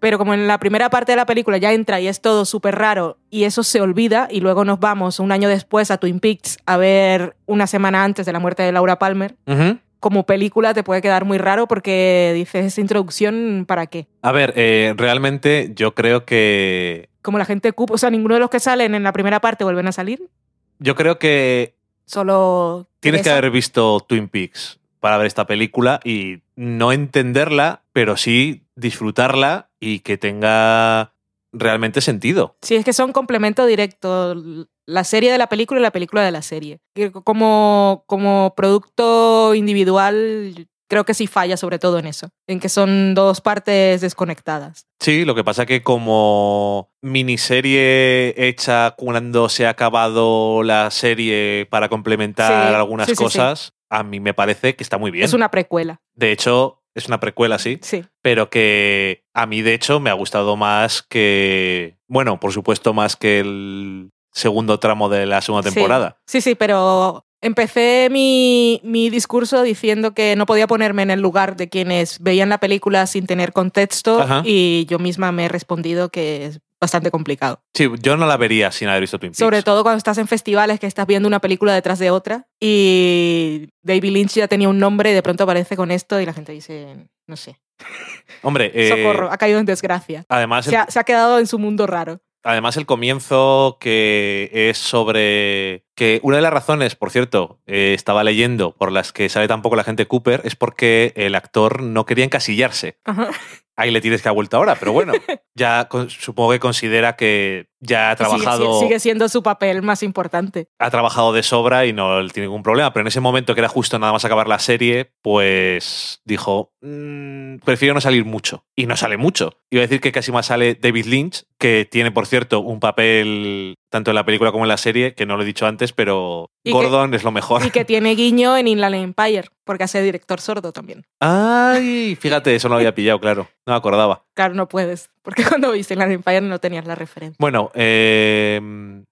Pero como en la primera parte de la película ya entra y es todo súper raro y eso se olvida y luego nos vamos un año después a Twin Peaks a ver una semana antes de la muerte de Laura Palmer, como película te puede quedar muy raro porque dices, esa introducción, ¿para qué? A ver, eh, realmente yo creo que. Como la gente Cooper, o sea, ninguno de los que salen en la primera parte vuelven a salir, Yo creo que solo... tienes que haber visto Twin Peaks para ver esta película y no entenderla, pero sí disfrutarla y que tenga realmente sentido. Sí, es que son complemento directo. La serie de la película y la película de la serie. Como, como producto individual, creo que sí falla sobre todo en eso. En que son dos partes desconectadas. Sí, lo que pasa que como miniserie hecha cuando se ha acabado la serie para complementar Sí, algunas sí, sí, sí. cosas, a mí me parece que está muy bien. Es una precuela. De hecho, es una precuela, sí, Sí. pero que a mí de hecho me ha gustado más que, bueno, por supuesto más que el segundo tramo de la segunda temporada. Sí, sí, pero empecé mi, mi discurso diciendo que no podía ponerme en el lugar de quienes veían la película sin tener contexto Ajá. y yo misma me he respondido que bastante complicado. Sí, yo no la vería sin haber visto Twin Peaks. Sobre todo cuando estás en festivales que estás viendo una película detrás de otra y David Lynch ya tenía un nombre y de pronto aparece con esto y la gente dice, no sé, Hombre, eh, socorro, ha caído en desgracia. además, el, Se ha, se ha quedado en su mundo raro. además el comienzo que es sobre que una de las razones, por cierto, eh, estaba leyendo por las que sale tampoco la gente Cooper es porque el actor no quería encasillarse. Ajá. Ahí le tienes que ha vuelto ahora, pero bueno, ya con- supongo que considera que ya ha Sigue- trabajado, Sigue, siendo su papel más importante. ha trabajado de sobra y no tiene ningún problema. Pero en ese momento que era justo nada más acabar la serie, pues dijo, "Mm, prefiero no salir mucho. Y no sale mucho. Iba a decir que casi más sale David Lynch, que tiene, por cierto, un papel tanto en la película como en la serie, que no lo he dicho antes, pero que- Gordon es lo mejor. Y que tiene guiño en Inland Empire, porque hace director sordo también. Ay, fíjate, eso no lo había pillado, claro. No me acordaba. Claro, no puedes, porque cuando viste Inland Empire no tenías la referencia. Bueno, eh,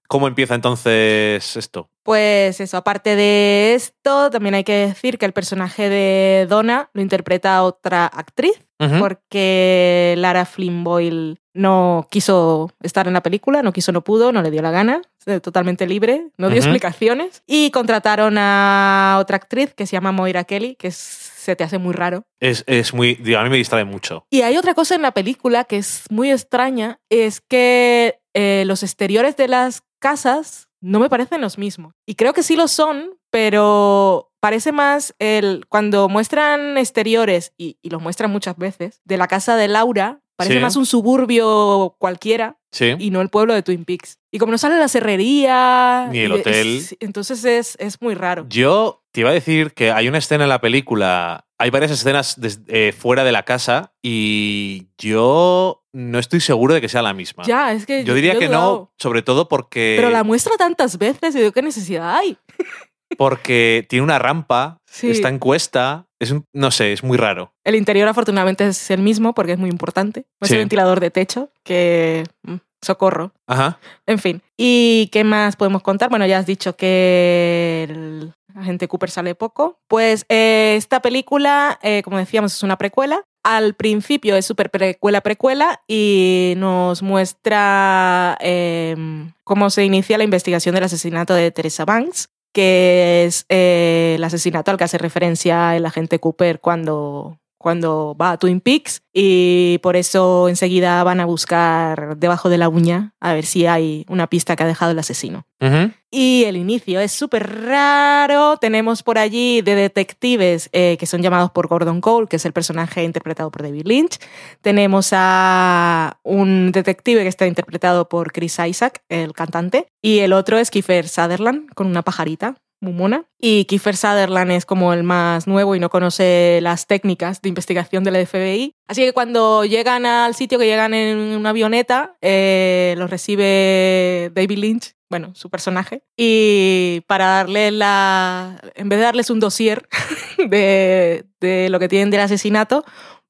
¿cómo empieza entonces esto? Pues eso, aparte de esto, también hay que decir que el personaje de Donna lo interpreta otra actriz, porque Lara Flynn Boyle no quiso estar en la película, no quiso, no pudo, no le dio la gana, eh, totalmente libre, no dio explicaciones. Y contrataron a otra actriz que se llama Moira Kelly, que es- se te hace muy raro. Es, es muy. digo, a mí me distrae mucho. Y hay otra cosa en la película que es muy extraña, es que eh, los exteriores de las casas no me parecen los mismos. Y creo que sí lo son, pero parece más el cuando muestran exteriores, y, y los muestran muchas veces, de la casa de Laura, parece Sí. más un suburbio cualquiera Sí. y no el pueblo de Twin Peaks. Y como no sale la serrería... Ni el hotel. es- entonces es, es muy raro. Yo te iba a decir que hay una escena en la película. Hay varias escenas eh, fuera de la casa y yo no estoy seguro de que sea la misma. Ya, es que yo diría que dudado. no, sobre todo porque, Pero la muestra tantas veces y digo, ¿qué necesidad hay? porque tiene una rampa, Sí. está en cuesta. Es un- no sé, es muy raro. El interior afortunadamente es el mismo porque es muy importante. Es Sí. el ventilador de techo que... mm, Socorro. Ajá. En fin. ¿Y qué más podemos contar? Bueno, ya has dicho que el agente Cooper sale poco. Pues eh, esta película, eh, como decíamos, es una precuela. Al principio es súper precuela, precuela y nos muestra eh, cómo se inicia la investigación del asesinato de Teresa Banks, que es eh, el asesinato al que hace referencia el agente Cooper cuando, cuando va a Twin Peaks y por eso enseguida van a buscar debajo de la uña a ver si hay una pista que ha dejado el asesino. Y el inicio es súper raro. Tenemos por allí de detectives eh, que son llamados por Gordon Cole, que es el personaje interpretado por David Lynch. Tenemos a un detective que está interpretado por Chris Isaac, el cantante. Y el otro es Kiefer Sutherland, con una pajarita. Muy mona. Y Kiefer Sutherland es como el más nuevo y no conoce las técnicas de investigación de la FBI. Así que cuando llegan al sitio, que llegan en una avioneta, eh, los recibe David Lynch, bueno, su personaje, y para darle la. En vez de darles un dossier de, de lo que tienen del asesinato,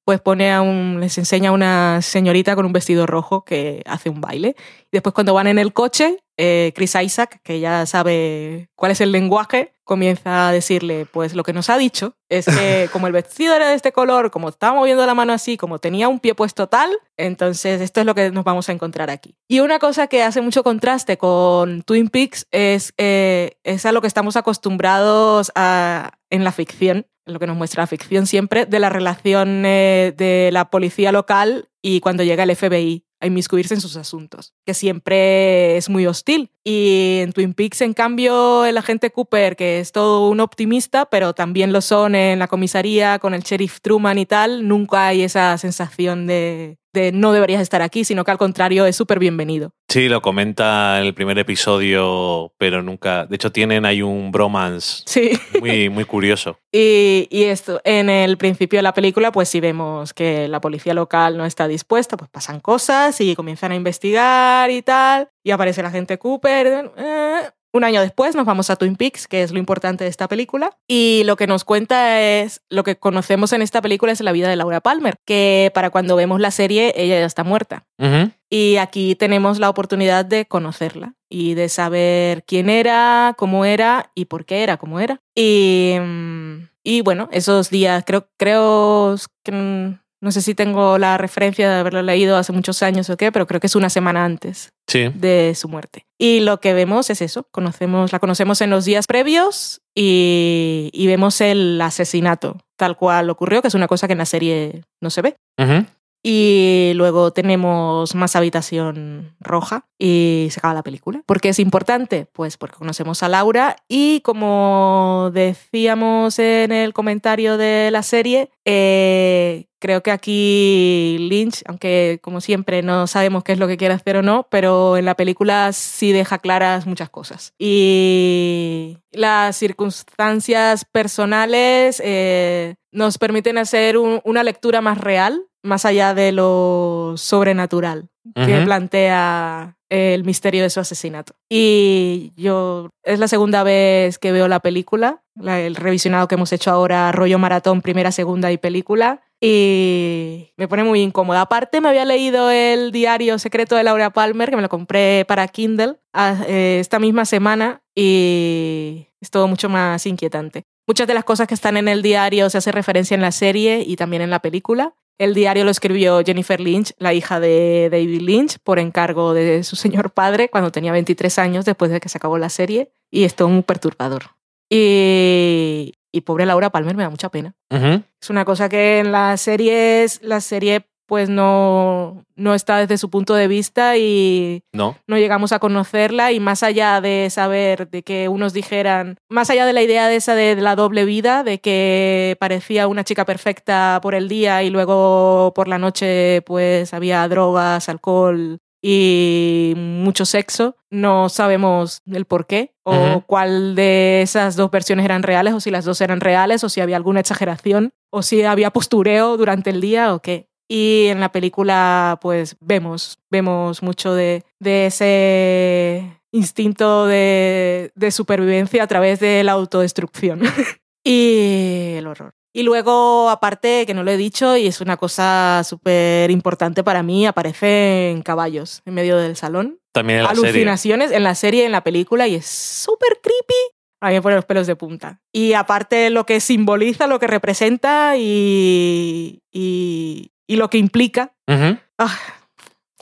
pues pone a un, les enseña a una señorita con un vestido rojo que hace un baile. Y después cuando van en el coche, eh, Chris Isaac, que ya sabe cuál es el lenguaje, comienza a decirle, pues lo que nos ha dicho es que como el vestido era de este color, como estaba moviendo la mano así, como tenía un pie puesto tal, entonces esto es lo que nos vamos a encontrar aquí. Y una cosa que hace mucho contraste con Twin Peaks es, eh, es a lo que estamos acostumbrados a, en la ficción, lo que nos muestra la ficción siempre, de la relación de la policía local y cuando llega el FBI a inmiscuirse en sus asuntos, que siempre es muy hostil. Y en Twin Peaks, en cambio, el agente Cooper, que es todo un optimista, pero también lo son en la comisaría con el sheriff Truman y tal, nunca hay esa sensación de, de no deberías estar aquí, sino que al contrario es súper bienvenido. Sí, lo comenta en el primer episodio, pero nunca. De hecho, tienen ahí un bromance Sí. muy, muy curioso. Y, y esto, en el principio de la película, pues si vemos que la policía local no está dispuesta, pues pasan cosas y comienzan a investigar y tal, y aparece la gente Cooper. eh. Un año después nos vamos a Twin Peaks, que es lo importante de esta película, y lo que nos cuenta es, lo que conocemos en esta película es la vida de Laura Palmer, que para cuando vemos la serie ella ya está muerta. Y aquí tenemos la oportunidad de conocerla y de saber quién era, cómo era y por qué era como era. Y, mm, y bueno, esos días, creo, creo que mm, no sé si tengo la referencia de haberlo leído hace muchos años o qué, pero creo que es una semana antes Sí. de su muerte. Y lo que vemos es eso, conocemos, la conocemos en los días previos y, y vemos el asesinato tal cual ocurrió, que es una cosa que en la serie no se ve. Y luego tenemos más habitación roja y se acaba la película. ¿Por qué es importante? Pues porque conocemos a Laura y como decíamos en el comentario de la serie, eh, creo que aquí Lynch, aunque como siempre no sabemos qué es lo que quiere hacer o no, pero en la película sí deja claras muchas cosas. Y las circunstancias personales eh, nos permiten hacer una lectura más real más allá de lo sobrenatural que plantea el misterio de su asesinato. Y yo es la segunda vez que veo la película, el revisionado que hemos hecho ahora, rollo maratón, primera, segunda y película. Y me pone muy incómoda. Aparte, me había leído el diario secreto de Laura Palmer, que me lo compré para Kindle ah, eh, esta misma semana y es todo mucho más inquietante. Muchas de las cosas que están en el diario se hace referencia en la serie y también en la película. El diario lo escribió Jennifer Lynch, la hija de David Lynch, por encargo de su señor padre cuando tenía 23 años después de que se acabó la serie y es todo muy perturbador. Y, y pobre Laura Palmer me da mucha pena. Es una cosa que en las series, la serie pues no, no está desde su punto de vista y no. no llegamos a conocerla y más allá de saber, de que unos dijeran, más allá de la idea de esa de la doble vida, de que parecía una chica perfecta por el día y luego por la noche pues había drogas, alcohol y mucho sexo, no sabemos el por qué o cuál de esas dos versiones eran reales o si las dos eran reales o si había alguna exageración o si había postureo durante el día o qué. Y en la película, pues vemos, vemos mucho de, ese instinto de, supervivencia a través de la autodestrucción. y el horror. Y luego, aparte, que no lo he dicho, y es una cosa súper importante para mí, aparecen caballos en medio del salón. También en la Alucinaciones en la serie, en la película, y es súper creepy. A mí me pone los pelos de punta. Y aparte lo que simboliza, lo que representa y, y lo que implica. Ah,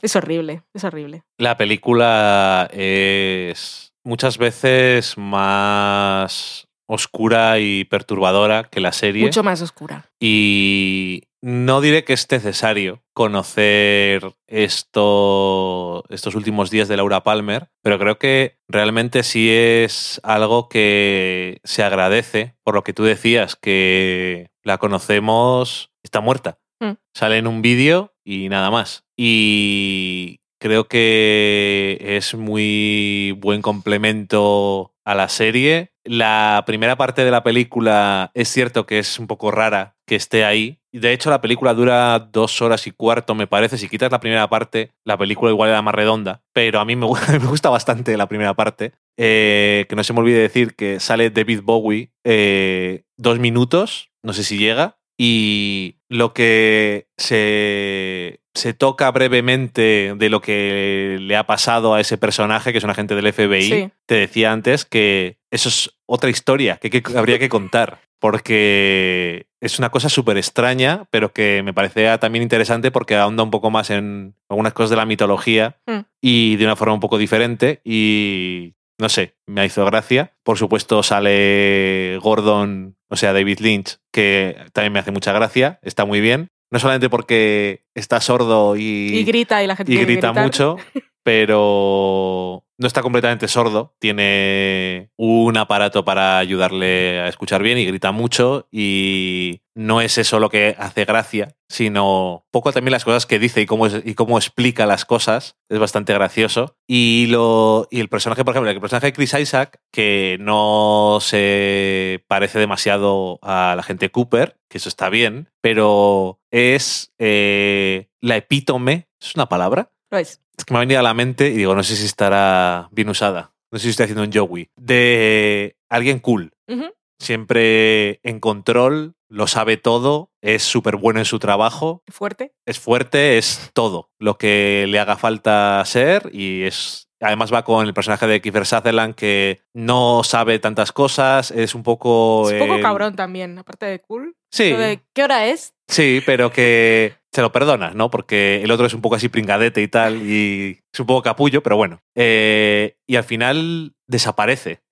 es horrible, es horrible. La película es muchas veces más oscura y perturbadora que la serie. Mucho más oscura. Y no diré que es necesario conocer esto, estos últimos días de Laura Palmer, pero creo que realmente sí es algo que se agradece por lo que tú decías, que la conocemos, está muerta. Mm. Sale en un vídeo y nada más. Y creo que es muy buen complemento a la serie. La primera parte de la película es cierto que es un poco rara que esté ahí. De hecho, la película dura dos horas y cuarto, me parece. Si quitas la primera parte, la película igual era más redonda. Pero a mí me, gusta bastante la primera parte. Eh, que no se me olvide decir que sale David Bowie eh, dos minutos, no sé si llega, y lo que se, se, toca brevemente de lo que le ha pasado a ese personaje, que es un agente del FBI, te decía antes que eso es otra historia que, habría que contar, porque es una cosa súper extraña, pero que me parece también interesante porque ahonda un poco más en algunas cosas de la mitología mm. y de una forma un poco diferente y no sé, me hizo gracia. Por supuesto sale Gordon, o sea, David Lynch, que también me hace mucha gracia, está muy bien. No solamente porque está sordo y, y grita y la gente y grita mucho, pero no está completamente sordo, tiene un aparato para ayudarle a escuchar bien y grita mucho y no es eso lo que hace gracia, sino poco también las cosas que dice y cómo, y cómo explica las cosas, es bastante gracioso. Y, lo, y el personaje, por ejemplo, el personaje de Chris Isaac, que no se parece demasiado a la gente Cooper, que eso está bien, pero es eh, la epítome, ¿es una palabra? es es que me ha venido a la mente y digo, no sé si estará bien usada. No sé si estoy haciendo un Joey. De alguien cool. Siempre en control, lo sabe todo, es súper bueno en su trabajo. ¿Fuerte? Es fuerte, es todo lo que le haga falta ser y es Además va con el personaje de Kiefer Sutherland que no sabe tantas cosas, es un poco... Es un poco cabrón también, aparte de cool. Sí. ¿Qué hora es? Sí, pero que se lo perdonas, ¿no? Porque el otro es un poco así pringadete y tal, y es un poco capullo, pero bueno. Eh, y al final desaparece.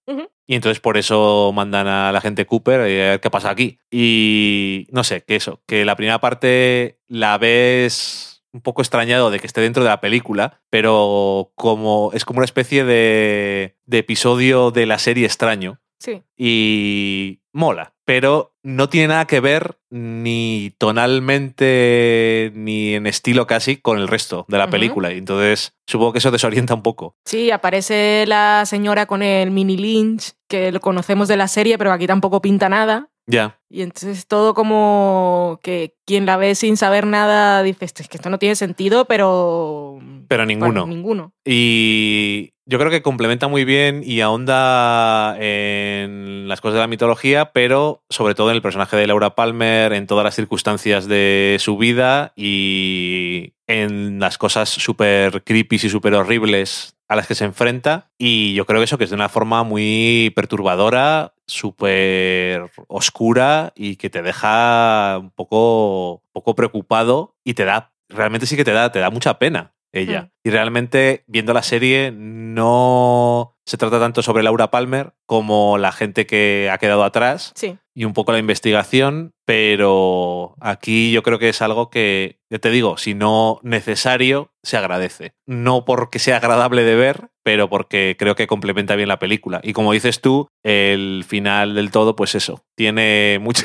Y entonces por eso mandan a la gente Cooper a ver qué pasa aquí. Y no sé, que eso, que la primera parte la ves un poco extrañado de que esté dentro de la película, pero como es como una especie de, de episodio de la serie extraño. Sí. Y mola, pero no tiene nada que ver ni tonalmente ni en estilo casi con el resto de la Ujú. película. Y entonces supongo que eso desorienta un poco. Sí, aparece la señora con el mini Lynch, que lo conocemos de la serie, pero aquí tampoco pinta nada. Ya, Y entonces todo como que quien la ve sin saber nada dice, "Esto es que esto no tiene sentido, pero... pero ninguno. Bueno, ninguno. Y yo creo que complementa muy bien y ahonda en las cosas de la mitología, pero sobre todo en el personaje de Laura Palmer, en todas las circunstancias de su vida y en las cosas súper creepy y súper horribles a las que se enfrenta. Y yo creo que eso que es de una forma muy perturbadora, súper oscura y que te deja un poco, poco preocupado y te da, realmente sí que te da, te da mucha pena ella. Mm. Y realmente, viendo la serie, no se trata tanto sobre Laura Palmer como la gente que ha quedado atrás Sí. y un poco la investigación, pero aquí yo creo que es algo que, ya te digo, si no necesario, se agradece. No porque sea agradable de ver, pero porque creo que complementa bien la película. Y como dices tú, el final del todo, pues eso, tiene mucha...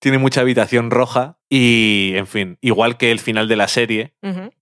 Tiene mucha habitación roja y, en fin, igual que el final de la serie,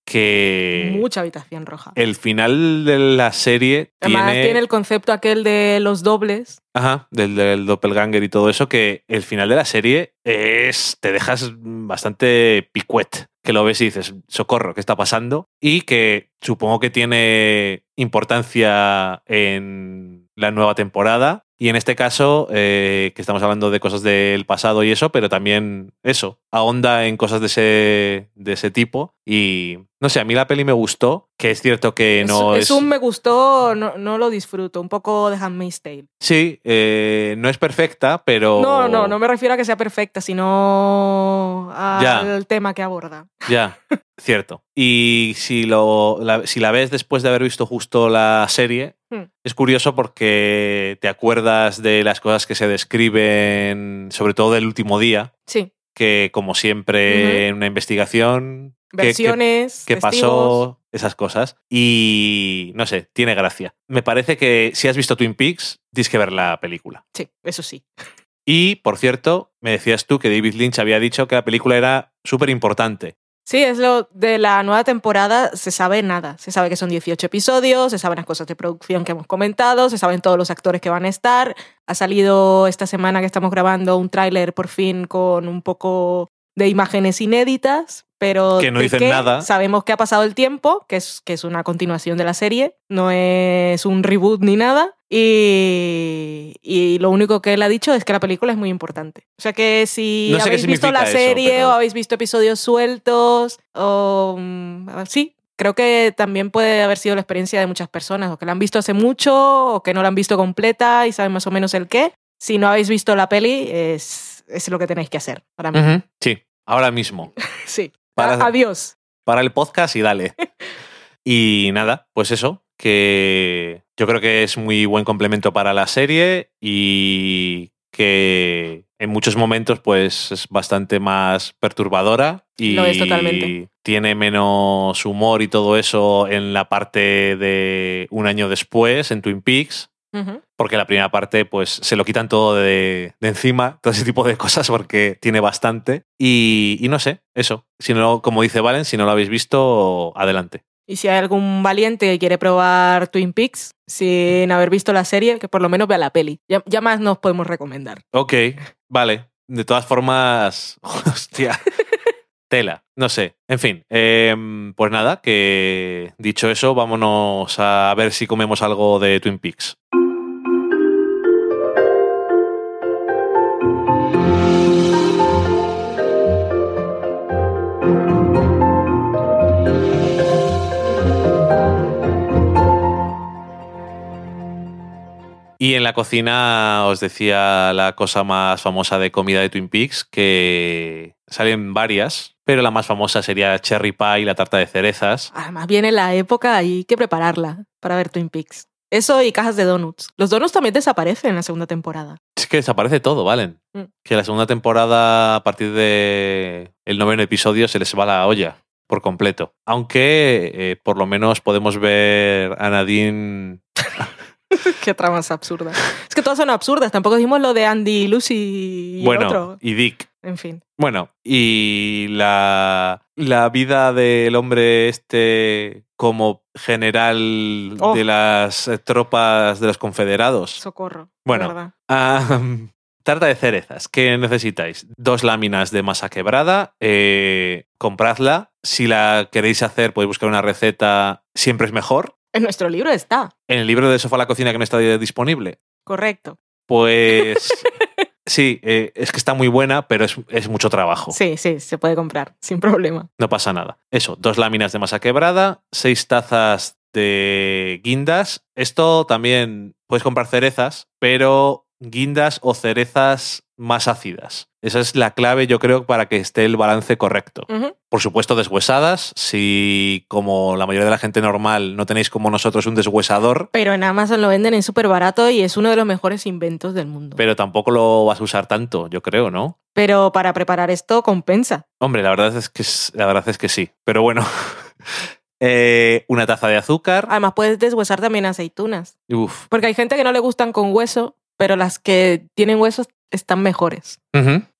que Mucha habitación roja. el final de la serie Además tiene, tiene el concepto aquel de los dobles. Ajá, del, del doppelganger y todo eso, que el final de la serie es. te dejas bastante picuet. Que lo ves y dices, socorro, ¿qué está pasando? Y que supongo que tiene importancia en la nueva temporada. Y en este caso, eh, que estamos hablando de cosas del pasado y eso, pero también eso, ahonda en cosas de ese, de ese tipo. Y no sé, a mí la peli me gustó, que es cierto que no es, es. un me gustó, no, no lo disfruto. Un poco de Handmaid's Tale. Sí, eh, no es perfecta, pero. No, no, no me refiero a que sea perfecta, sino al tema que aborda. Ya, cierto. Y si, lo, la, si la ves después de haber visto justo la serie, Hmm. es curioso porque te acuerdas de las cosas que se describen, sobre todo del último día, Sí. Que como siempre en una investigación, ¿qué- qué- Versiones, qué testigos. pasó, esas cosas. Y no sé, tiene gracia. Me parece que si has visto Twin Peaks, tienes que ver la película. Sí, eso sí. Y, por cierto, me decías tú que David Lynch había dicho que la película era súper importante. Sí, es lo de la nueva temporada, se sabe nada. Se sabe que son 18 episodios, se saben las cosas de producción que hemos comentado, se saben todos los actores que van a estar. Ha salido esta semana que estamos grabando un tráiler por fin con un poco de imágenes inéditas, pero Que no ¿de dicen qué? nada. Sabemos que ha pasado el tiempo, que es, que es una continuación de la serie, no es un reboot ni nada. Y, y lo único que él ha dicho es que la película es muy importante. O sea que si No sé habéis visto la significa eso, serie pero- o habéis visto episodios sueltos o mm, sí, creo que también puede haber sido la experiencia de muchas personas o que la han visto hace mucho o que no la han visto completa y saben más o menos el qué. Si no habéis visto la peli, es, es lo que tenéis que hacer ahora mismo. Sí, ahora mismo. Sí. Para- A- Adiós. para el podcast y dale. y nada, pues eso, que yo creo que es muy buen complemento para la serie y que en muchos momentos pues es bastante más perturbadora y Lo es totalmente. tiene menos humor y todo eso en la parte de un año después en Twin Peaks. Porque la primera parte pues se lo quitan todo de, de encima, todo ese tipo de cosas porque tiene bastante y, y no sé, eso, si no, como dice Valen, si no lo habéis visto, adelante. Y si hay algún valiente que quiere probar Twin Peaks sin haber visto la serie, que por lo menos vea la peli. Ya, ya más nos podemos recomendar. Ok, vale, de todas formas, hostia, tela, no sé, en fin, em, pues nada, que dicho eso, vámonos a ver si comemos algo de Twin Peaks. Y en la cocina os decía la cosa más famosa de comida de Twin Peaks, que salen varias, pero la más famosa sería Cherry Pie, la tarta de cerezas. Además viene la época, hay que prepararla para ver Twin Peaks. Eso y cajas de donuts. Los donuts también desaparecen en la segunda temporada. Es que desaparece todo, Valen. Mm. Que la segunda temporada, a partir de el noveno episodio, se les va la olla por completo. Aunque eh, por lo menos podemos ver a Nadine. Qué tramas absurdas. Es que todas son absurdas. Tampoco dijimos lo de Andy, Lucy y el bueno, otro. y Dick. En fin. Bueno, y la, la vida del hombre este como general Oh. de las eh, tropas de los confederados. Socorro. Bueno. Ah, tarta de cerezas. ¿Qué necesitáis? Dos láminas de masa quebrada. eh, compradla. Si la queréis hacer, podéis buscar una receta. Siempre es mejor. En nuestro libro está. En el libro de Sofá a la Cocina que no está disponible, Correcto. pues sí, eh, es que está muy buena, pero es, es mucho trabajo. Sí, sí, se puede comprar. Sin problema. No pasa nada. Eso, dos láminas de masa quebrada, seis tazas de guindas. Esto también puedes comprar cerezas, pero guindas o cerezas más ácidas. Esa es la clave, yo creo, para que esté el balance correcto. Por supuesto, deshuesadas. Si, como la mayoría de la gente normal, no tenéis como nosotros un deshuesador, Pero en Amazon lo venden en súper barato y es uno de los mejores inventos del mundo. pero tampoco lo vas a usar tanto, yo creo, ¿no? Pero para preparar esto compensa. Hombre, la verdad es que, la verdad es que sí. Pero bueno, Eh, una taza de azúcar. Además puedes deshuesar también aceitunas. Uf. Porque hay gente que no le gustan con hueso, pero las que tienen huesos están mejores.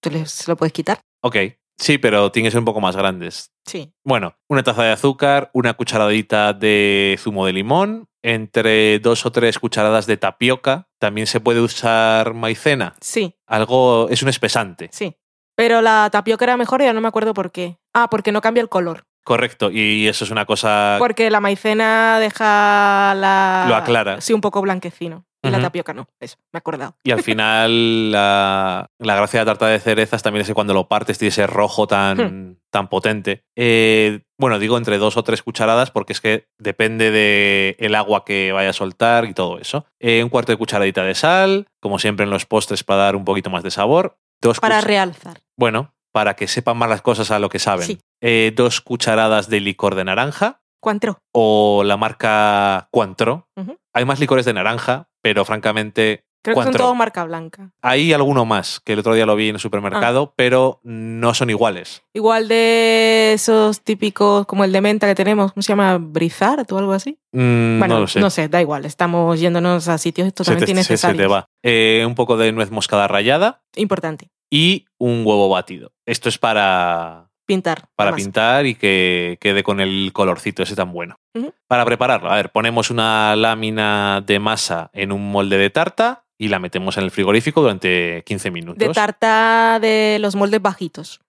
Tú les lo puedes quitar. Ok. Sí, pero tienen que ser un poco más grandes. Sí. Bueno, una taza de azúcar, una cucharadita de zumo de limón, entre dos o tres cucharadas de tapioca. También se puede usar maicena. Sí, Algo es un espesante. sí. Pero la tapioca era mejor y ya no me acuerdo por qué. Ah, porque no cambia el color. Correcto. Y eso es una cosa. Porque la maicena deja la... Lo aclara. Sí, un poco blanquecino. Y la tapioca no. Eso, me he acordado. Y al final, la, la gracia de la tarta de cerezas también es que cuando lo partes tiene ese rojo tan, tan potente. Eh, bueno, digo entre dos o tres cucharadas porque es que depende del el agua que vaya a soltar y todo eso. Eh, un cuarto de cucharadita de sal, como siempre en los postres para dar un poquito más de sabor. Dos Para realzar. Bueno, para que sepan más las cosas a lo que saben. Sí. Eh, dos cucharadas de licor de naranja ¿Cuánto? o la marca. Ujú. Hay más licores de naranja, pero francamente Creo que son todo marca blanca. hay alguno más, que el otro día lo vi en el supermercado, Ah. pero no son iguales. Igual de esos típicos, como el de menta que tenemos, ¿cómo se llama? ¿Brizart o algo así? Mm, Bueno, no lo sé. da igual. Estamos yéndonos a sitios se, totalmente te, se- se innecesarios. te va. Eh, un poco de nuez moscada rallada Importante. y un huevo batido. Esto es para, Pintar. para pintar y que quede con el colorcito ese tan bueno. Para prepararlo, a ver, ponemos una lámina de masa en un molde de tarta y la metemos en el frigorífico durante 15 minutos. De tarta de los moldes bajitos.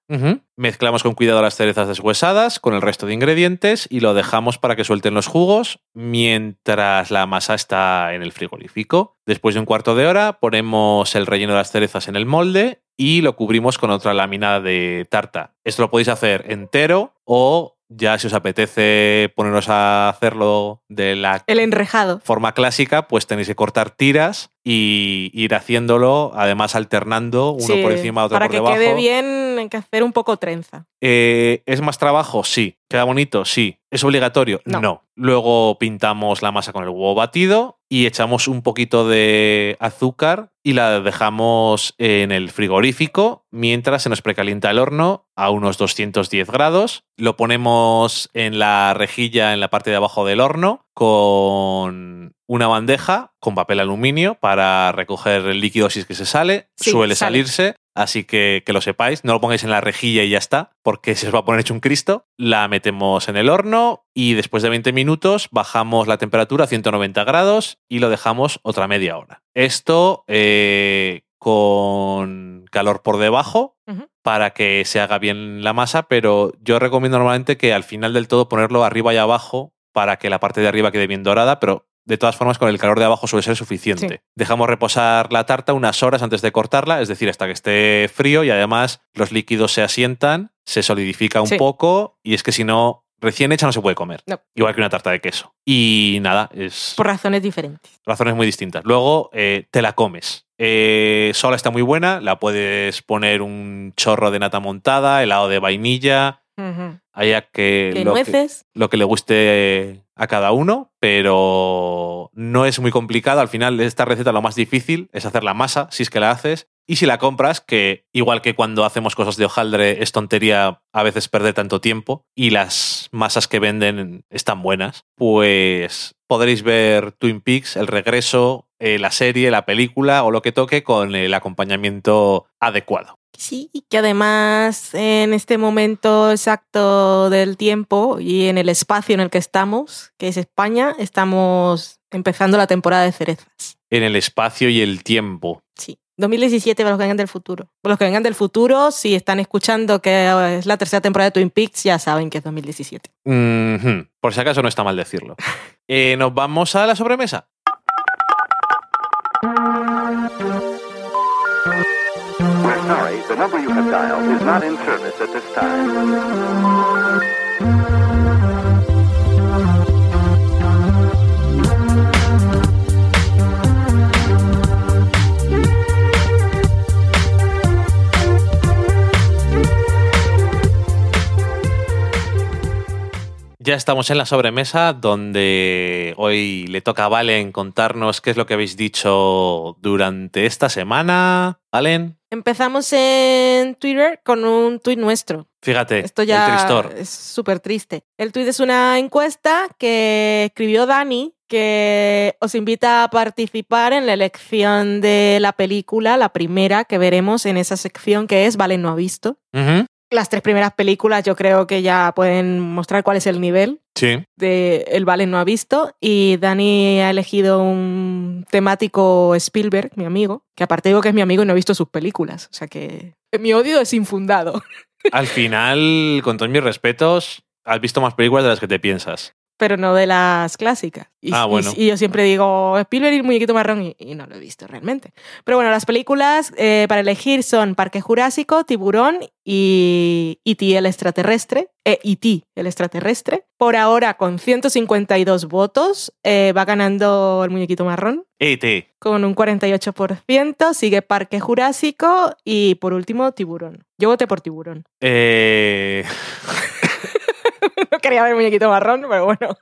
Mezclamos con cuidado las cerezas deshuesadas con el resto de ingredientes y lo dejamos para que suelten los jugos mientras la masa está en el frigorífico. Después de un cuarto de hora ponemos el relleno de las cerezas en el molde y lo cubrimos con otra lámina de tarta. Esto lo podéis hacer entero o ya si os apetece poneros a hacerlo de la El enrejado. forma clásica, pues tenéis que cortar tiras y ir haciéndolo, además alternando uno Sí, por encima, otro Para por que debajo. quede bien, hay que hacer un poco trenza. Eh, ¿Es más trabajo? Sí. ¿Queda bonito? Sí. ¿Es obligatorio? No. Luego pintamos la masa con el huevo batido y echamos un poquito de azúcar y la dejamos en el frigorífico mientras se nos precalienta el horno a unos 210 grados. Lo ponemos en la rejilla en la parte de abajo del horno con una bandeja con papel aluminio para recoger el líquido si es que se sale. Sí, Suele sale. salirse. Así que que lo sepáis, no lo pongáis en la rejilla y ya está, porque se os va a poner hecho un Cristo. La metemos en el horno y después de 20 minutos bajamos la temperatura a 190 grados y lo dejamos otra media hora. Esto eh, con calor por debajo para que se haga bien la masa, pero yo recomiendo normalmente que al final del todo ponerlo arriba y abajo para que la parte de arriba quede bien dorada, pero de todas formas con el calor de abajo suele ser suficiente. Sí. Dejamos reposar la tarta unas horas antes de cortarla, es decir, hasta que esté frío y además los líquidos se asientan, se solidifica un Sí. poco y es que si no, recién hecha no se puede comer. No. Igual que una tarta de queso. Y nada, es Por razones diferentes. razones muy distintas. Luego eh, te la comes. Eh, sola está muy buena, la puedes poner un chorro de nata montada, helado de vainilla, Ujú. Haya que ¿Qué lo, que nueces? lo que le guste a cada uno, pero no es muy complicado. Al final, de esta receta lo más difícil es hacer la masa, si es que la haces. Y si la compras, que igual que cuando hacemos cosas de hojaldre, es tontería a veces perder tanto tiempo y las masas que venden están buenas, pues podréis ver Twin Peaks, el regreso, eh, la serie, la película o lo que toque con el acompañamiento adecuado. Sí, y que además en este momento exacto del tiempo y en el espacio en el que estamos, que es España, estamos empezando la temporada de cerezas. En el espacio y el tiempo. Sí. 2017 para los que vengan del futuro. Para los que vengan del futuro, si están escuchando que es la tercera temporada de Twin Peaks, ya saben que es 2017. Mhm. Por si acaso no está mal decirlo. Eh, Nos vamos a la sobremesa. dial is not in service at this time. Ya estamos en la sobremesa donde hoy le toca a Valen contarnos qué es lo que habéis dicho durante esta semana. Valen, Empezamos en Twitter con un tuit nuestro. fíjate, Esto el ya tristor. es súper triste. El tuit es una encuesta que escribió Dani que os invita a participar en la elección de la película, la primera que veremos en esa sección que es Vale no ha visto. Ujú, Las tres primeras películas yo creo que ya pueden mostrar cuál es el nivel Sí. de El Vale no ha visto y Dani ha elegido un temático Spielberg, mi amigo, que aparte digo que es mi amigo y no he visto sus películas, o sea que mi odio es infundado. Al final, con todos mis respetos, has visto más películas de las que te piensas. Pero no de las clásicas. Y, Ah, y- bueno. y yo siempre digo Spielberg y el muñequito marrón y, y no lo he visto realmente. Pero bueno, las películas eh, para elegir son Parque Jurásico, Tiburón y E.T. el extraterrestre. Eh, E.T. el extraterrestre. Por ahora, con 152 votos, eh, va ganando el muñequito marrón. E.T. Con un 48%, sigue Parque Jurásico y por último Tiburón. Yo voté por Tiburón. Eh, No quería ver muñequito marrón, pero bueno.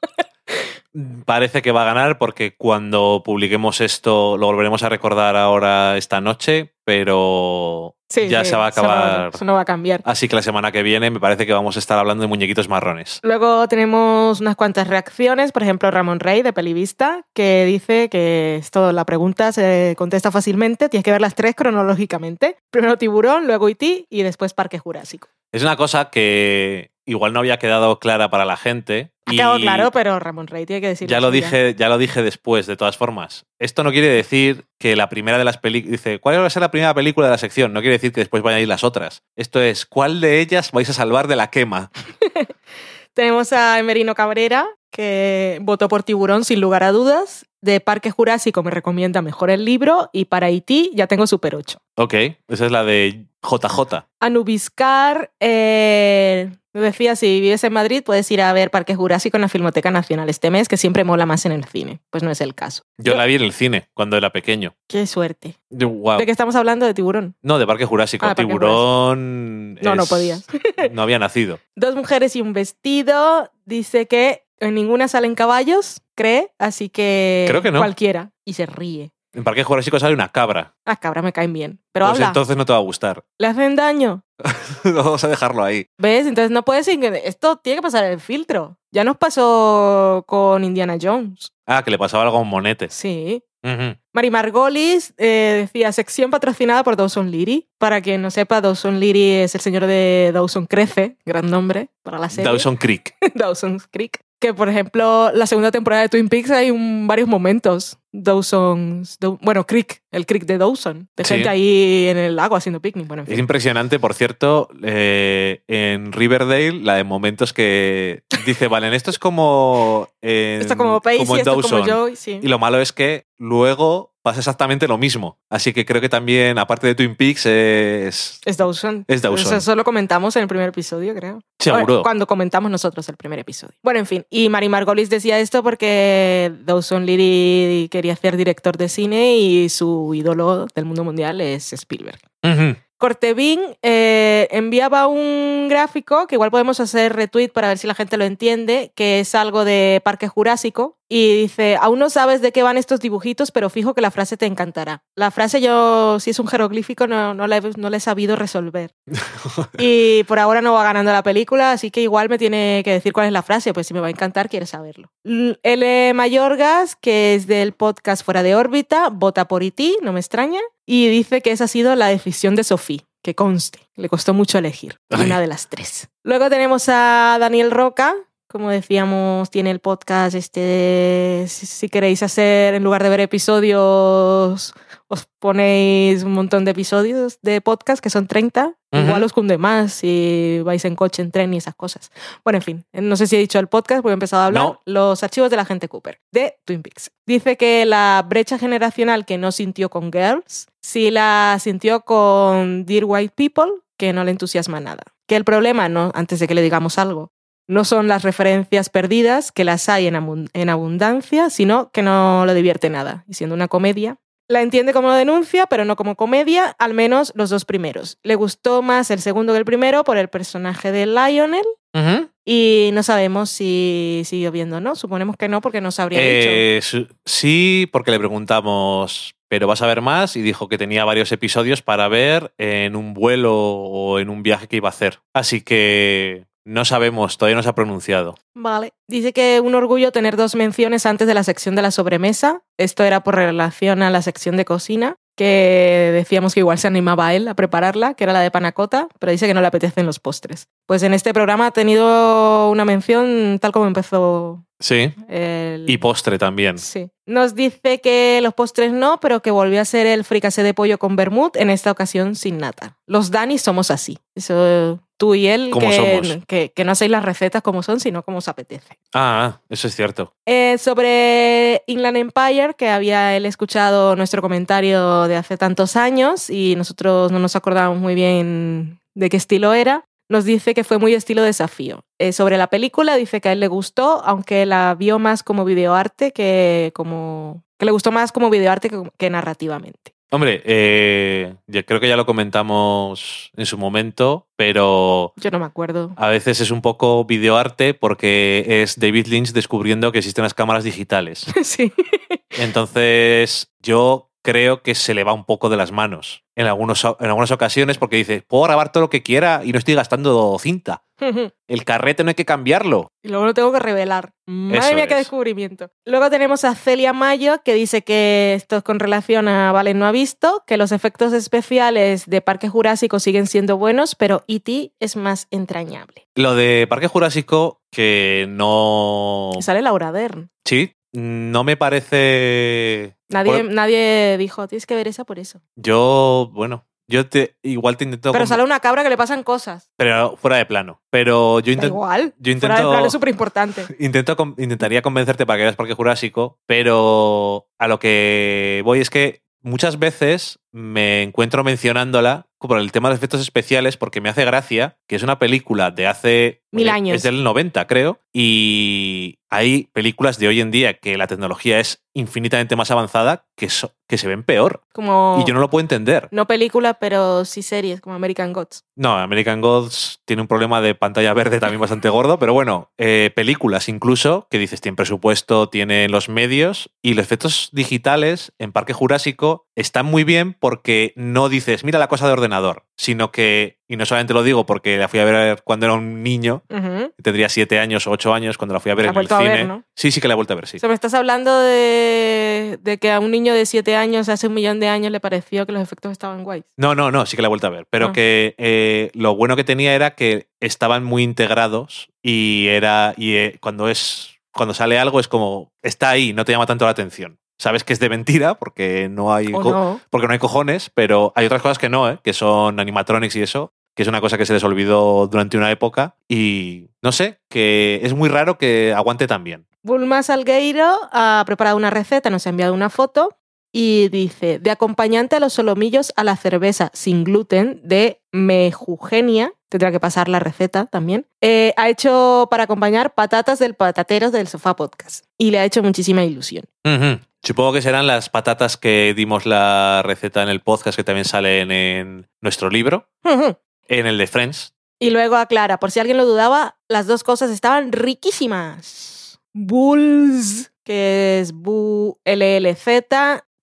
parece que va a ganar porque cuando publiquemos esto lo volveremos a recordar ahora esta noche, pero Sí, ya sí, se va a eso no- acabar. eso no va a cambiar. Así que la semana que viene me parece que vamos a estar hablando de muñequitos marrones. Luego tenemos unas cuantas reacciones, por ejemplo Ramón Rey de Pelivista, que dice que esto, la pregunta se contesta fácilmente, tienes que ver las tres cronológicamente. Primero Tiburón, luego IT y después Parque Jurásico. Es una cosa que igual no había quedado clara para la gente. Ha quedado claro, pero Ramón Rey tiene que decir ya lo dije, ya lo dije después, de todas formas. Esto no quiere decir que la primera de las películas. Dice, ¿cuál va a ser la primera película de la sección? No quiere decir que después vayan a ir las otras. Esto es, ¿cuál de ellas vais a salvar de la quema? Tenemos a Emerino Cabrera, que votó por Tiburón sin lugar a dudas. De Parque Jurásico me recomienda mejor el libro y para IT ya tengo Super 8. Ok, esa es la de JJ. Anubiscar eh, me decía, si vives en Madrid puedes ir a ver Parque Jurásico en la Filmoteca Nacional este mes, que siempre mola más en el cine. Pues no es el caso. Yo la vi en el cine cuando era pequeño. Qué suerte. Wow. ¿De qué estamos hablando? De tiburón. No, de Parque Jurásico. Ah, Parque Tiburón. No, no podías. No había nacido. Dos mujeres y un vestido. Dice que en ninguna salen caballos, cree, así que Creo que no. cualquiera. Y se ríe. En Parque Jurásico sale una cabra. Las cabras me caen bien. Pero pues habla. entonces no te va a gustar. ¿Le hacen daño? Vamos a dejarlo ahí. ¿Ves? Entonces no puedes... ir- Esto tiene que pasar el filtro. Ya nos pasó con Indiana Jones. Ah, que le pasaba algo a un monete. Sí. Ujú. Mari Margolis eh, decía sección patrocinada por Dawson Leary. Para quien no sepa, Dawson Leary es el señor de Dawson Crece, gran nombre para la serie. Dawson Creek. Dawson's Creek. Que por ejemplo, la segunda temporada de Twin Peaks hay un- varios momentos. Dawson's. Daw- bueno, Creek, el Creek de Dawson. De Sí. gente ahí en el lago haciendo picnic. Bueno, en Es impresionante, por cierto, eh, en Riverdale, la de momentos que dice, vale, esto es como en, Esto como Pacey, como en esto como Dawson". Joey, sí. Y lo malo es que luego pasa exactamente lo mismo. Así que creo que también, aparte de Twin Peaks, es... Es Dawson. Es Dawson. Eso, eso lo comentamos en el primer episodio, creo. Seguro. Bueno, cuando comentamos nosotros el primer episodio. Bueno, en fin. Y Mari Margolis decía esto porque Dawson Leary quería ser director de cine y su ídolo del mundo mundial es Spielberg. Ujú. Cortevin eh, enviaba un gráfico que igual podemos hacer retweet para ver si la gente lo entiende, que es algo de Parque Jurásico. Y dice, aún no sabes de qué van estos dibujitos, pero fijo que la frase te encantará. La frase yo, si es un jeroglífico, no, no, la, he, no la he sabido resolver. y por ahora no va ganando la película, así que igual me tiene que decir cuál es la frase, pues si me va a encantar, quiere saberlo. L. Mayorgas, que es del podcast Fuera de órbita, vota por IT, no me extraña, y dice que esa ha sido la decisión de Sofía que conste. Le costó mucho elegir Ay. una de las tres. Luego tenemos a Daniel Roca, como decíamos, tiene el podcast este de si, si queréis hacer, en lugar de ver episodios, os ponéis un montón de episodios de podcast, que son 30. Ujú. Igual os cunde más si vais en coche, en tren y esas cosas. Bueno, en fin, no sé si he dicho el podcast porque he empezado a hablar. No. Los archivos de la gente Cooper, de Twin Peaks. Dice que la brecha generacional que no sintió con Girls, sí la sintió con Dear White People, que no le entusiasma nada. Que el problema, no, antes de que le digamos algo, no son las referencias perdidas, que las hay en, en abundancia, sino que no lo divierte nada. Y siendo una comedia, la entiende como denuncia, pero no como comedia, al menos los dos primeros. Le gustó más el segundo que el primero por el personaje de Lionel. Y no sabemos si siguió viendo o no. Suponemos que no, porque no habría dicho. Eh, su- sí, porque le preguntamos, ¿pero vas a ver más? Y dijo que tenía varios episodios para ver en un vuelo o en un viaje que iba a hacer. Así que no sabemos, todavía no se ha pronunciado. Vale. Dice que un orgullo tener dos menciones antes de la sección de la sobremesa. Esto era por relación a la sección de cocina, que decíamos que igual se animaba a él a prepararla, que era la de panacota, pero dice que no le apetecen los postres. Pues en este programa ha tenido una mención tal como empezó Sí. el... Y postre también. Sí. Nos dice que los postres no, pero que volvió a ser el fricasé de pollo con vermut, en esta ocasión sin nata. Los Dani somos así. Eso tú y él, Como que, que, que no hacéis las recetas como son, sino como os apetece. Ah, eso es cierto. Eh, sobre Inland Empire, que había él escuchado nuestro comentario de hace tantos años y nosotros no nos acordábamos muy bien de qué estilo era, nos dice que fue muy estilo desafío. Eh, sobre la película dice que a él le gustó, aunque la vio más como videoarte que como... que le gustó más como videoarte que, que narrativamente. Hombre, eh, yo creo que ya lo comentamos en su momento, pero Yo no me acuerdo. a veces es un poco videoarte porque es David Lynch descubriendo que existen las cámaras digitales. sí. Entonces, yo creo que se le va un poco de las manos en, algunos, en algunas ocasiones porque dice, puedo grabar todo lo que quiera y no estoy gastando cinta. El carrete no hay que cambiarlo. Y luego lo tengo que revelar. Madre Eso mía, qué es. descubrimiento. Luego tenemos a Celia Mayo, que dice que esto es con relación a Valen no ha visto, que los efectos especiales de Parque Jurásico siguen siendo buenos, pero E.T. es más entrañable. Lo de Parque Jurásico, que no... Sale Laura Dern. Sí, no me parece... Nadie, Bueno, nadie dijo, tienes que ver esa por eso. yo, bueno, yo te, igual te intento... Pero sale una cabra que le pasan cosas. pero fuera de plano. Pero yo intento... igual. yo Fuera de plano es súper importante. Intento intentaría convencerte para que veas Parque Jurásico, pero a lo que voy es que muchas veces me encuentro mencionándola por el tema de efectos especiales porque me hace gracia que es una película de hace... Mil años. Es del 90, creo, y hay películas de hoy en día que la tecnología es infinitamente más avanzada que, so- que se ven peor. Como... Y yo no lo puedo entender. No película, pero sí series, como American Gods. No, American Gods tiene un problema de pantalla verde también bastante gordo, pero bueno, eh, películas incluso, que dices, tienen presupuesto, tienen los medios, y los efectos digitales en Parque Jurásico están muy bien porque no dices, mira la cosa de ordenador, sino que, y no solamente lo digo porque la fui a ver cuando era un niño, tendría siete años o ocho años cuando la fui a ver La en el vuelto a ver, cine. ¿no? Sí, sí que la he vuelto a ver, sí. O sea, me estás hablando de, de que a un niño de 7 años hace un millón de años le pareció que los efectos estaban guays. No, no, no, sí que la he vuelto a ver. Pero Ah. que eh, lo bueno que tenía era que estaban muy integrados y era. Y eh, cuando es. Cuando sale algo es como. Está ahí, no te llama tanto la atención. Sabes que es de mentira porque no hay. Porque no hay cojones, pero hay otras cosas que no, ¿eh? que son animatronics y eso, que es una cosa que se les olvidó durante una época. Y no sé, que es muy raro que aguante tan bien. Bulma Salgueiro ha preparado una receta, nos ha enviado una foto y dice, de acompañante a los solomillos a la cerveza sin gluten de Mejugenia, tendrá que pasar la receta también, eh, ha hecho para acompañar patatas del patateros del sofá podcast y le ha hecho muchísima ilusión. Supongo que serán las patatas que dimos la receta en el podcast que también salen en nuestro libro, en el de Friends. Y luego aclara, por si alguien lo dudaba, las dos cosas estaban riquísimas. Bulls, que es Bu LLZ,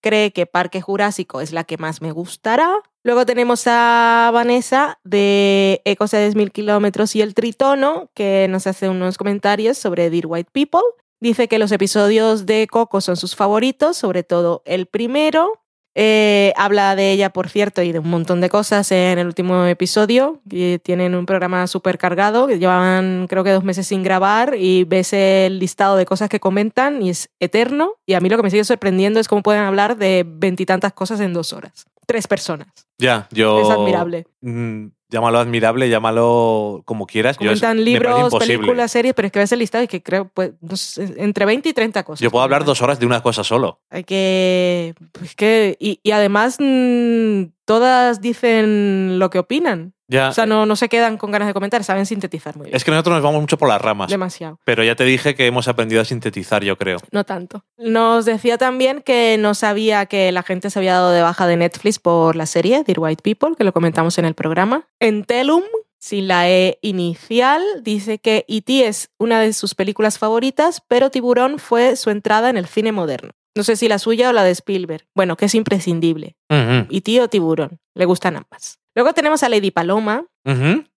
cree que Parque Jurásico es la que más me gustará. Luego tenemos a Vanessa de Ecos de 10.000 kilómetros y el Tritono, que nos hace unos comentarios sobre Dear White People. Dice que los episodios de Coco son sus favoritos, sobre todo el primero. Eh, habla de ella, por cierto, y de un montón de cosas en el último episodio. tienen un programa súper cargado, que llevan creo que dos meses sin grabar y ves el listado de cosas que comentan y es eterno. Y a mí lo que me sigue sorprendiendo es cómo pueden hablar de veintitantas cosas en dos horas. Tres personas. Ya, yo. Es admirable. Mm, llámalo admirable, llámalo como quieras. Yo Comentan me parece libros, películas, series, pero es que ves el listado y que creo, pues, no sé, entre 20 y 30 cosas. Yo puedo hablar dos horas de una cosa solo. Hay que. Pues que y, y además, mm, todas dicen lo que opinan. Ya. O sea, no, no se quedan con ganas de comentar, saben sintetizar muy bien. Es que nosotros nos vamos mucho por las ramas. Demasiado. Pero ya te dije que hemos aprendido a sintetizar, yo creo. No tanto. Nos decía también que no sabía que la gente se había dado de baja de Netflix por la serie Dear White People, que lo comentamos en el programa. Entelum, sin la E inicial, dice que E.T. es una de sus películas favoritas, pero Tiburón fue su entrada en el cine moderno. No sé si la suya o la de Spielberg. Bueno, que es imprescindible. Ujú, E.T. o Tiburón. Le gustan ambas. Luego tenemos a Lady Paloma,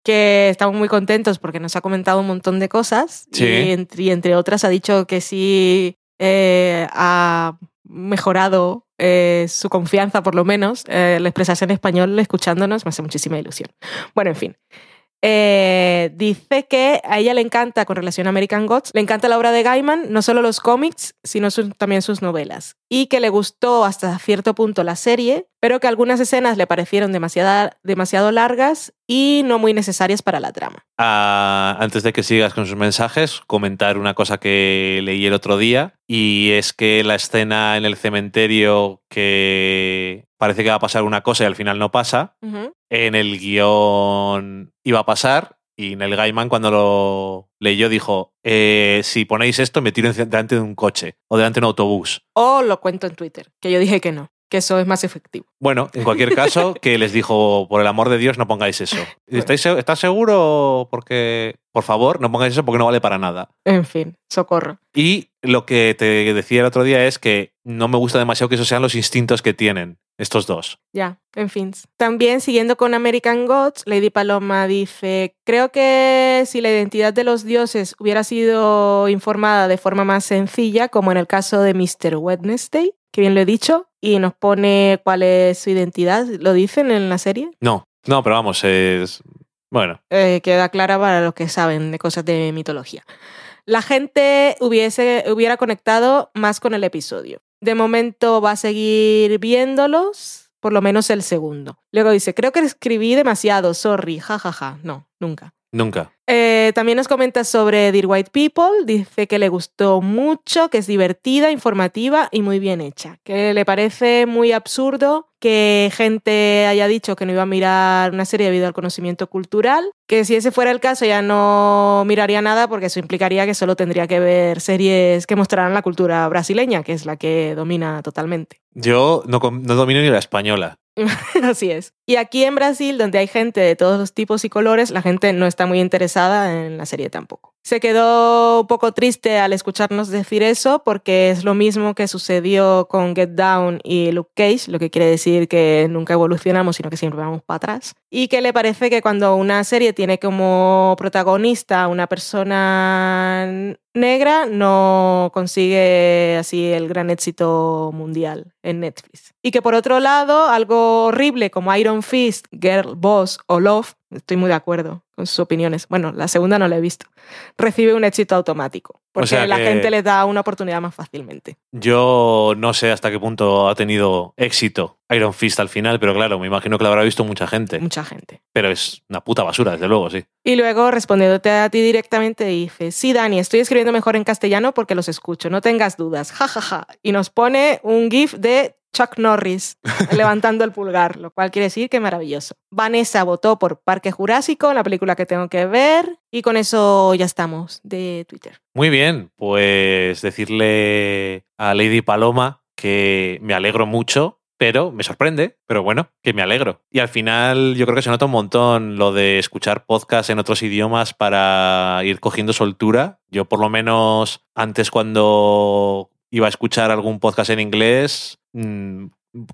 que estamos muy contentos porque nos ha comentado un montón de cosas Sí. y, entre, y entre otras ha dicho que sí eh, ha mejorado eh, su confianza, por lo menos, eh, expresarse en español escuchándonos, me hace muchísima ilusión. Bueno, en fin. Eh, dice que a ella le encanta, con relación a American Gods, le encanta la obra de Gaiman, no solo los cómics, sino también sus novelas. Y que le gustó hasta cierto punto la serie, pero que algunas escenas le parecieron demasiada- demasiado largas y no muy necesarias para la trama. Ah, antes de que sigas con sus mensajes, comentar una cosa que leí el otro día y es que la escena en el cementerio que parece que va a pasar una cosa y al final no pasa. En el guion iba a pasar y Neil Gaiman cuando lo leyó dijo, eh, si ponéis esto me tiro delante de un coche o delante de un autobús. O lo cuento en Twitter, que yo dije que no, que eso es más efectivo. Bueno, en cualquier caso, que les dijo, por el amor de Dios, no pongáis eso. ¿Estáis, ¿Estás seguro? Porque, por favor, no pongáis eso porque no vale para nada. En fin, socorro. Y lo que te decía el otro día es que no me gusta demasiado que esos sean los instintos que tienen estos dos. Ya, en fin. También siguiendo con American Gods, Lady Paloma dice, creo que si la identidad de los dioses hubiera sido informada de forma más sencilla, como en el caso de Mr. Wednesday, que bien lo he dicho, y nos pone cuál es su identidad, ¿lo dicen en la serie? No, no, pero vamos, es... Bueno, Eh, queda clara para los que saben de cosas de mitología. La gente hubiese, hubiera conectado más con el episodio. De momento va a seguir viéndolos, por lo menos el segundo. Luego dice, creo que escribí demasiado, sorry, jajaja. No, nunca. nunca. Eh, también nos comenta sobre Dear White People. Dice que le gustó mucho, que es divertida, informativa y muy bien hecha. Que le parece muy absurdo que gente haya dicho que no iba a mirar una serie debido al conocimiento cultural. Que si ese fuera el caso ya no miraría nada porque eso implicaría que solo tendría que ver series que mostraran la cultura brasileña, que es la que domina totalmente. Yo no, no domino ni la española. Así es. Y aquí en Brasil, donde hay gente de todos los tipos y colores, la gente no está muy interesada en la serie tampoco. Se quedó un poco triste al escucharnos decir eso porque es lo mismo que sucedió con Get Down y Luke Cage, lo que quiere decir que nunca evolucionamos, sino que siempre vamos para atrás. Y que le parece que cuando una serie tiene como protagonista una persona negra, no consigue así el gran éxito mundial en Netflix. Y que por otro lado, algo horrible como Iron Fist, Girl Boss o Love, estoy muy de acuerdo con sus opiniones. Bueno, la segunda no la he visto. Recibe un éxito automático. Porque sea la gente les da una oportunidad más fácilmente. Yo no sé hasta qué punto ha tenido éxito Iron Fist al final, pero claro, me imagino que lo habrá visto mucha gente. Mucha gente. Pero es una puta basura, desde luego, sí. Y luego, respondiéndote a ti directamente, dice, sí, Dani, estoy escribiendo mejor en castellano porque los escucho, no tengas dudas, jajaja. Y nos pone un GIF de Chuck Norris levantando el pulgar, lo cual quiere decir que maravilloso. Vanessa votó por Parque Jurásico, la película que tengo que ver, y con eso ya estamos de Twitter. Muy bien, pues decirle a Lady Paloma que me alegro mucho pero me sorprende, pero bueno, que me alegro. Y al final yo creo que se nota un montón lo de escuchar podcasts en otros idiomas para ir cogiendo soltura. Yo por lo menos antes cuando iba a escuchar algún podcast en inglés, mmm,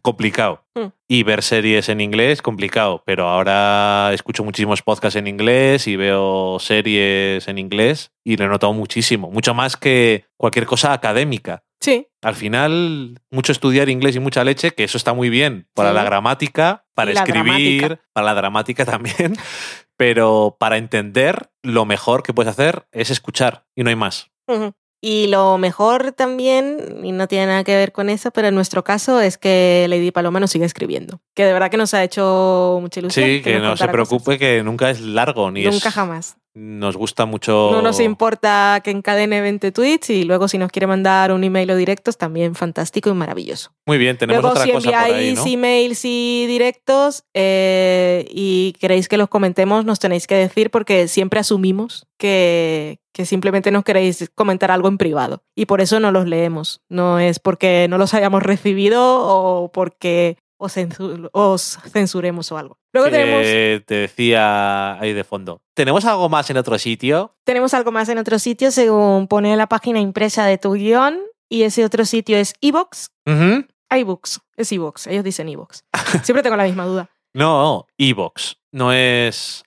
complicado. Mm. Y ver series en inglés, complicado. Pero ahora escucho muchísimos podcasts en inglés y veo series en inglés y lo he notado muchísimo. Mucho más que cualquier cosa académica. Sí, Al final, mucho estudiar inglés y mucha leche, que eso está muy bien para Sí. la gramática, para la escribir, dramática. para la dramática también, pero para entender, lo mejor que puedes hacer es escuchar y no hay más. Ujú. Y lo mejor también, y no tiene nada que ver con eso, pero en nuestro caso es que Lady Paloma nos sigue escribiendo. Que de verdad que nos ha hecho mucha ilusión. Sí, que no se preocupe, cosas. que nunca es largo ni Nunca es. jamás. Nos gusta mucho. No nos importa que encadene 20 tweets y luego si nos quiere mandar un email o directos, también fantástico y maravilloso. Muy bien, tenemos luego otra si cosa por ahí, enviáis ¿no? emails y directos eh, y queréis que los comentemos, nos tenéis que decir porque siempre asumimos que, que simplemente nos queréis comentar algo en privado y por eso no los leemos. No es porque no los hayamos recibido o porque os, censu- os censuremos o algo. Luego tenemos, te decía ahí de fondo. ¿Tenemos algo más en otro sitio? tenemos algo más en otro sitio según pone la página impresa de tu guion y ese otro sitio es iBox. Ujú. iBooks, es iBox, ellos dicen iBox. Siempre tengo la misma duda. No, iBox. No es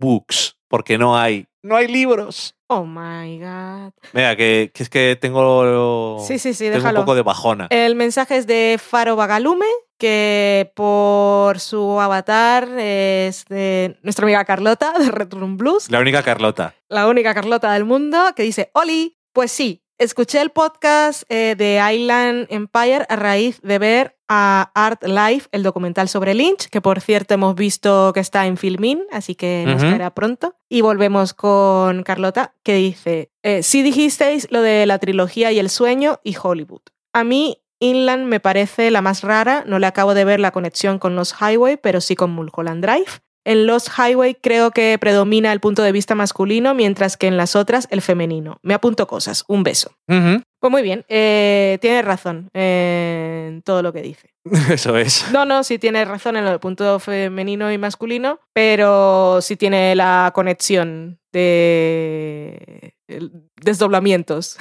iBooks, porque no hay. No hay libros. Oh my god. Venga, que, que es que tengo. Sí, sí, sí, tengo un déjalo. poco de bajona. El mensaje es de Faro Bagalume, que por su avatar es de nuestra amiga Carlota de Red Room Blues, La única Carlota. la única Carlota del mundo, que dice, Oli, pues sí, escuché el podcast eh, de Island Empire a raíz de ver a Art Life, el documental sobre Lynch, que por cierto hemos visto que está en Filmin, así que nos caerá pronto. Y volvemos con Carlota, que dice, eh, sí dijisteis lo de la trilogía y el sueño y Hollywood. A mí Inland me parece la más rara, no le acabo de ver la conexión con Los Highway, pero sí con Mulholland Drive. En Lost Highway creo que predomina el punto de vista masculino, mientras que en las otras el femenino. Me apunto cosas. Un beso. Pues muy bien, eh, tiene razón eh, en todo lo que dice. Eso es. No, no, sí tiene razón en lo del punto femenino y masculino, pero sí tiene la conexión de el- desdoblamientos.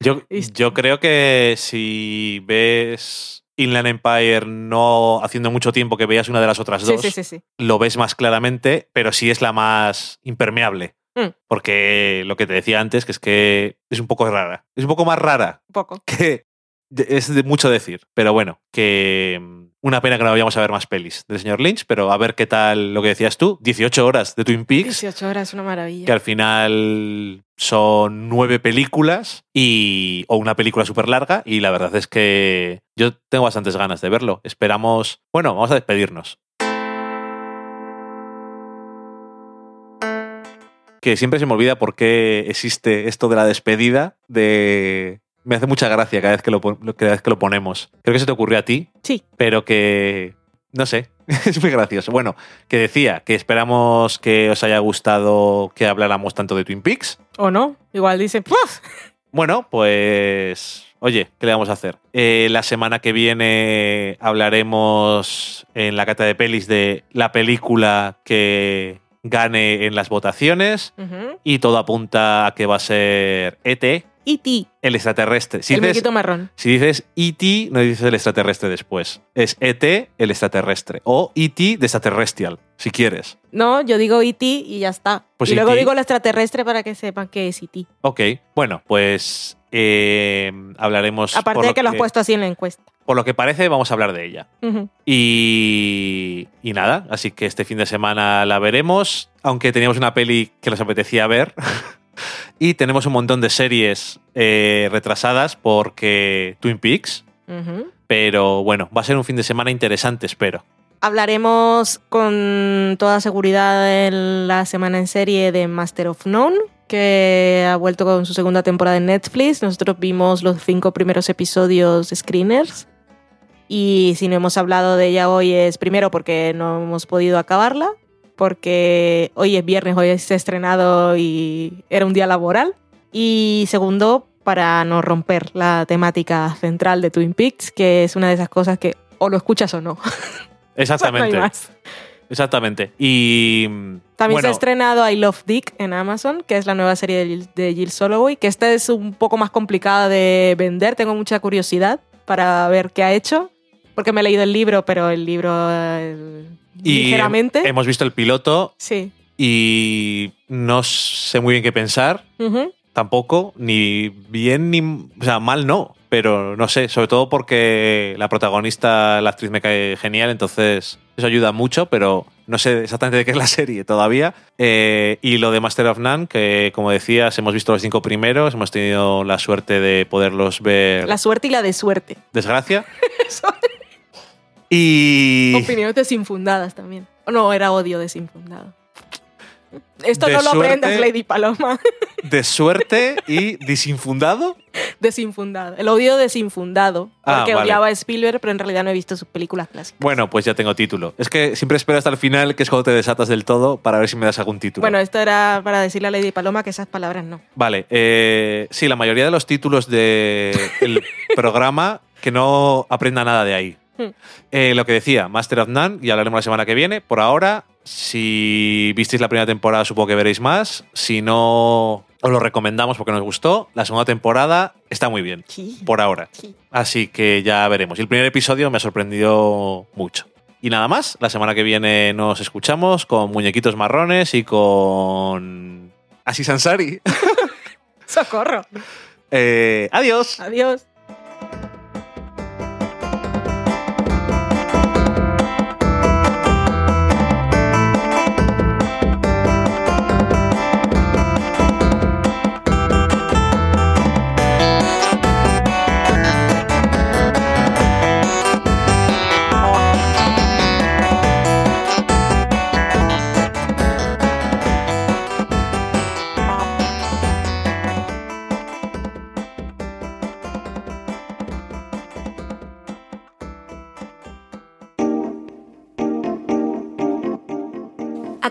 Yo, yo creo que si ves Inland Empire no haciendo mucho tiempo que veas una de las otras dos, sí, sí, sí. lo ves más claramente, pero sí es la más impermeable. Mm. Porque lo que te decía antes, que es que es un poco rara. Es un poco más rara Un poco. que es de mucho decir. Pero bueno, que mm, una pena que no vayamos a ver más pelis del señor Lynch, pero a ver qué tal lo que decías tú. 18 horas de Twin Peaks, 18 horas una maravilla. que al final son nueve películas y o una película súper larga y la verdad es que yo tengo bastantes ganas de verlo. Esperamos... Bueno, vamos a despedirnos. Que siempre se me olvida por qué existe esto de la despedida de... Me hace mucha gracia cada vez que lo, cada vez que lo ponemos. Creo que se te ocurrió a ti, Sí. pero que no sé, es muy gracioso. Bueno, que decía que esperamos que os haya gustado que habláramos tanto de Twin Peaks. ¿O no? Igual dice, ¡puf! Bueno, pues oye, ¿qué le vamos a hacer? Eh, la semana que viene hablaremos en la cata de pelis de la película que gane en las votaciones y todo apunta a que va a ser ET, E.T., el extraterrestre. Si el dices, marrón. si dices E.T., no dices el extraterrestre después. Es ET, el extraterrestre. O E.T. de extraterrestrial, si quieres. No, yo digo E.T. y ya está. Pues y luego E.T.. digo el extraterrestre para que sepan que es E.T. Ok, bueno, pues eh, hablaremos. Aparte de que lo has puesto así en la encuesta. Por lo que parece, vamos a hablar de ella. Y, y nada, así que este fin de semana la veremos, aunque teníamos una peli que nos apetecía ver. y tenemos un montón de series eh, retrasadas porque Twin Peaks. Pero bueno, va a ser un fin de semana interesante, espero. Hablaremos con toda seguridad en la semana en serie de Master of None, que ha vuelto con su segunda temporada en Netflix. Nosotros vimos los cinco primeros episodios de Screeners. Y si no hemos hablado de ella hoy es primero porque no hemos podido acabarla, porque hoy es viernes, hoy se ha estrenado y era un día laboral. Y segundo, para no romper la temática central de Twin Peaks, que es una de esas cosas que o lo escuchas o no. Exactamente. No hay más. Exactamente. Y. También se bueno, ha estrenado I Love Dick en Amazon, que es la nueva serie de Jill, de Jill Soloway, que esta es un poco más complicada de vender. Tengo mucha curiosidad para ver qué ha hecho, porque me he leído el libro, pero el libro eh, y ligeramente. Hemos visto el piloto Sí. y no sé muy bien qué pensar. Tampoco, ni bien ni. O sea, mal no, pero no sé, sobre todo porque la protagonista, la actriz me cae genial, entonces eso ayuda mucho, pero no sé exactamente de qué es la serie todavía. Eh, y lo de Master of None, que como decías, hemos visto los cinco primeros, hemos tenido la suerte de poderlos ver. La suerte y la de suerte. Desgracia. y. Opiniones desinfundadas también. O no, era odio desinfundado. Esto De no lo suerte- aprendas, Lady Paloma. De suerte y disinfundado. desinfundado. El odio desinfundado. Ah, Porque vale. odiaba a Spielberg, pero en realidad no he visto sus películas clásicas. Bueno, pues ya tengo título. Es que siempre espero hasta el final, que es cuando te desatas del todo, para ver si me das algún título. Bueno, esto era para decirle a Lady Paloma que esas palabras no. Vale, eh, sí, la mayoría de los títulos del programa que no aprenda nada de ahí. Hmm. Eh, lo que decía, Master of None, y hablaremos la semana que viene. Por ahora, si visteis la primera temporada, supongo que veréis más. Si no, os lo recomendamos porque nos gustó. La segunda temporada está muy bien, Sí. por ahora. Sí. Así que ya veremos. Y el primer episodio me ha sorprendido mucho. Y nada más, la semana que viene nos escuchamos con muñequitos marrones y con. Así Sansari. Socorro. Eh, adiós. Adiós.